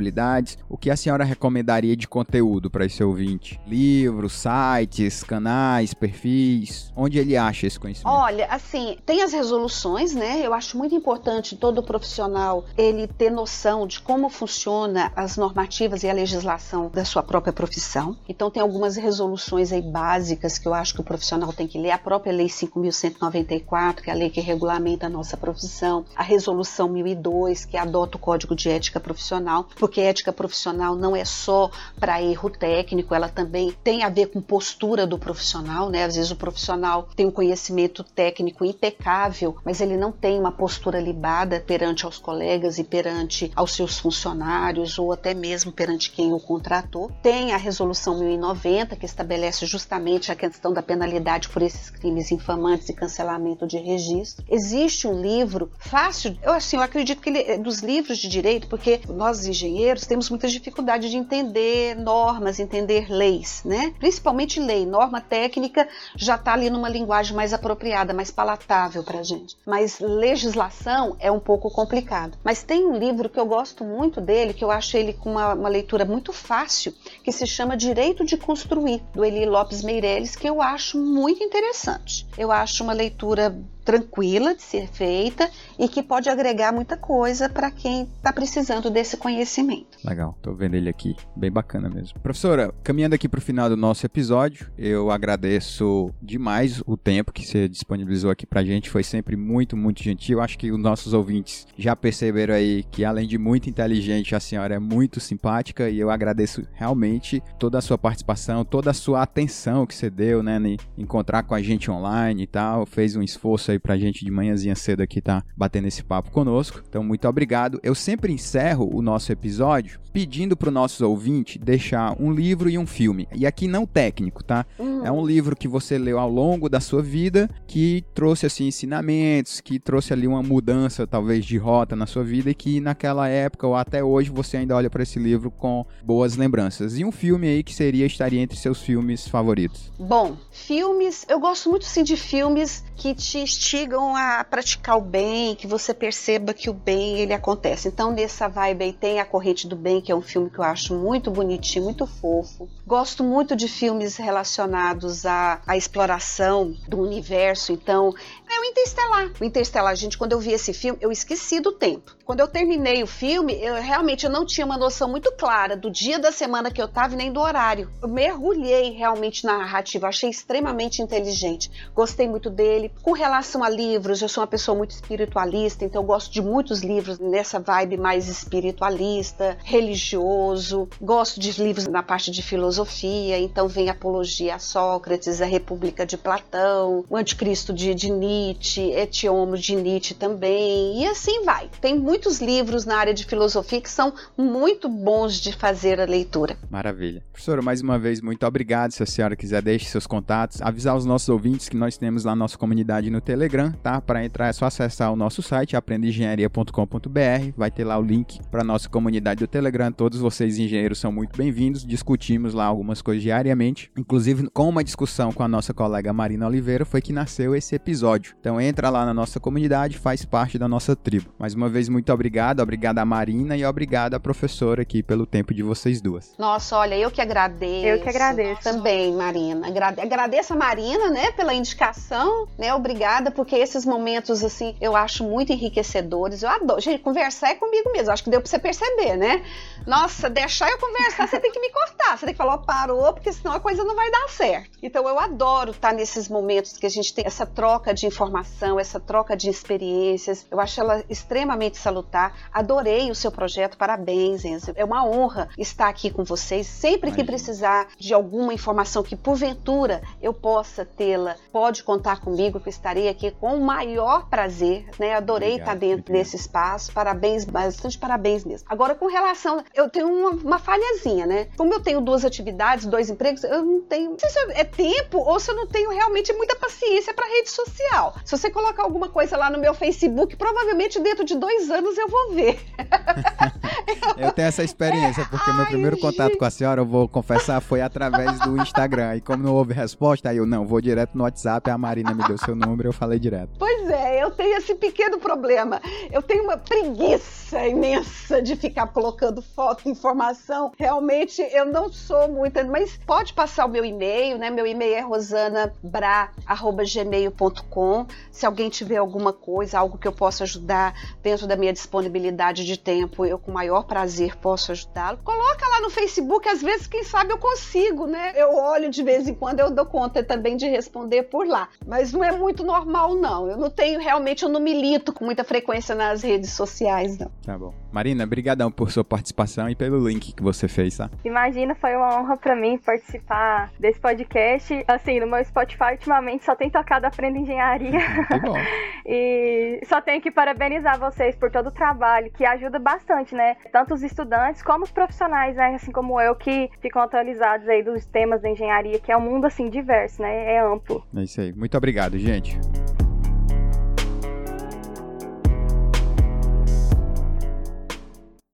Speaker 1: o que a senhora recomendaria de conteúdo para esse ouvinte? Livros, sites, canais, perfis? Onde ele acha esse conhecimento?
Speaker 3: Olha, assim, tem as resoluções, né? Eu acho muito importante todo profissional ele ter noção de como funciona as normativas e a legislação da sua própria profissão. Então tem algumas resoluções aí básicas que eu acho que o profissional tem que ler. A própria Lei 5.194, que é a lei que regulamenta a nossa profissão. A Resolução 1002, que adota o Código de Ética Profissional, porque ética profissional não é só para erro técnico, ela também tem a ver com postura do profissional, né? Às vezes o profissional tem um conhecimento técnico impecável, mas ele não tem uma postura libada perante aos colegas e perante aos seus funcionários ou até mesmo perante quem o contratou. Tem a resolução 1090 que estabelece justamente a questão da penalidade por esses crimes infamantes e cancelamento de registro. Existe um livro fácil, eu assim, eu acredito que ele é dos livros de direito, porque nós engenheiros temos muita dificuldade de entender normas, entender leis, né? Principalmente lei, norma técnica já está ali numa linguagem mais apropriada, mais palatável para gente. Mas legislação é um pouco complicado. Mas tem um livro que eu gosto muito dele, que eu acho ele com uma, uma leitura muito fácil, que se chama Direito de Construir, do Eli Lopes Meirelles, que eu acho muito interessante. Eu acho uma leitura tranquila de ser feita e que pode agregar muita coisa para quem está precisando desse conhecimento.
Speaker 1: Legal, estou vendo ele aqui, bem bacana mesmo. Professora, caminhando aqui para o final do nosso episódio, eu agradeço demais o tempo que você disponibilizou aqui para a gente, foi sempre muito, muito gentil. Acho que os nossos ouvintes já perceberam aí que além de muito inteligente, a senhora é muito simpática e eu agradeço realmente toda a sua participação, toda a sua atenção que você deu, né, em encontrar com a gente online e tal, fez um esforço aí pra gente de manhãzinha cedo aqui tá batendo esse papo conosco. Então, muito obrigado. Eu sempre encerro o nosso episódio pedindo pro nosso ouvinte deixar um livro e um filme. E aqui não técnico, tá? Uhum. É um livro que você leu ao longo da sua vida que trouxe assim ensinamentos, que trouxe ali uma mudança talvez de rota na sua vida e que naquela época ou até hoje você ainda olha para esse livro com boas lembranças. E um filme aí que seria estaria entre seus filmes favoritos?
Speaker 3: Bom, filmes, eu gosto muito sim de filmes que te instigam a praticar o bem, que você perceba que o bem ele acontece. Então, nessa vibe aí tem A Corrente do Bem, que é um filme que eu acho muito bonitinho, muito fofo. Gosto muito de filmes relacionados à, à exploração do universo. Então, é o Interestelar. O Interestelar, gente, quando eu vi esse filme, eu esqueci do tempo. Quando eu terminei o filme, eu realmente eu não tinha uma noção muito clara do dia da semana que eu estava e nem do horário. Eu mergulhei realmente na narrativa, achei extremamente inteligente. Gostei muito dele. Com relação a livros, eu sou uma pessoa muito espiritualista, então eu gosto de muitos livros nessa vibe mais espiritualista, religioso. Gosto de livros na parte de filosofia, então vem Apologia a Sócrates, a República de Platão, o Anticristo de, de Nietzsche, Etiomo de Nietzsche também, e assim vai. Tem muitos livros na área de filosofia que são muito bons de fazer a leitura.
Speaker 1: Maravilha. Professora, mais uma vez, muito obrigado. Se a senhora quiser, deixe seus contatos. Avisar os nossos ouvintes que nós temos lá nossa comunidade no Telegram, tá? Para entrar é só acessar o nosso site, aprendeengenharia.com.br. Vai ter lá o link para nossa comunidade do Telegram. Todos vocês, engenheiros, são muito bem-vindos. Discutimos lá algumas coisas diariamente. Inclusive, com uma discussão com a nossa colega Marina Oliveira, foi que nasceu esse episódio. Então, entra lá na nossa comunidade, faz parte da nossa tribo. Mais uma vez, muito obrigado. Obrigado a Marina e obrigado a professora aqui pelo tempo de vocês duas.
Speaker 3: Nossa, olha, eu que agradeço.
Speaker 2: Eu que agradeço.
Speaker 3: Também, Marina. Agradeço a Marina, né, pela indicação, né? Obrigada, porque esses momentos, assim, eu acho muito enriquecedores. Eu adoro. Gente, conversar é comigo mesmo. Acho que deu pra você perceber, né? Nossa, deixar eu conversar, você tem que me cortar. Você tem que falar, parou, porque senão a coisa não vai dar certo. Então, eu adoro estar nesses momentos que a gente tem essa troca de informação, essa troca de experiências. Eu acho ela extremamente salutar. Adorei o seu projeto. Parabéns, Enzo. É uma honra estar aqui com vocês. Sempre que precisar de alguma informação que, porventura, eu possa tê-la, pode contar comigo, que estarei aqui com o maior prazer. Né? Adorei Obrigado, estar dentro desse espaço. Parabéns, bastante parabéns mesmo. Agora, com relação. Eu tenho uma, uma falhazinha, né? Como eu tenho duas atividades, dois empregos, eu não tenho. Não sei se é tempo ou se eu não tenho realmente muita paciência para rede social. Se você colocar alguma coisa lá no meu Facebook, provavelmente dentro de dois anos eu vou ver. <laughs>
Speaker 1: eu tenho essa experiência, porque Ai, meu primeiro contato gente. com a senhora, eu vou confessar, foi através do Instagram. E como não houve resposta, aí eu não, vou direto no WhatsApp, a Marina me deu seu número, eu falei direto.
Speaker 3: Pois é, eu tenho esse pequeno problema. Eu tenho uma preguiça imensa de ficar colocando foto, informação. Realmente eu não sou muito, mas pode passar o meu e-mail, né? Meu e-mail é rosanabra@gmail.com. Se alguém tiver alguma coisa, algo que eu possa ajudar dentro da minha disponibilidade de tempo, eu com maior prazer posso ajudá-lo. Coloca lá no Facebook, às vezes, quem sabe eu consigo, né? Eu olho de vez em quando, eu dou conta também de responder por lá. Mas não é muito normal, não. Eu não tenho, realmente, eu não milito com muita frequência nas redes sociais, não.
Speaker 1: Tá bom. Marina, brigadão por sua participação e pelo link que você fez, tá?
Speaker 2: Imagina, foi uma honra para mim participar desse podcast. Assim, no meu Spotify, ultimamente, só tem tocado Aprenda Engenharia. Que bom. <laughs> e só tenho que parabenizar vocês por todo o trabalho, que ajuda bastante, né? Tanto os estudantes como os profissionais, né? Assim como eu, que ficam atualizados aí dos temas da engenharia, que é um mundo, assim, diverso, né? É amplo.
Speaker 1: É isso aí. Muito obrigado, gente.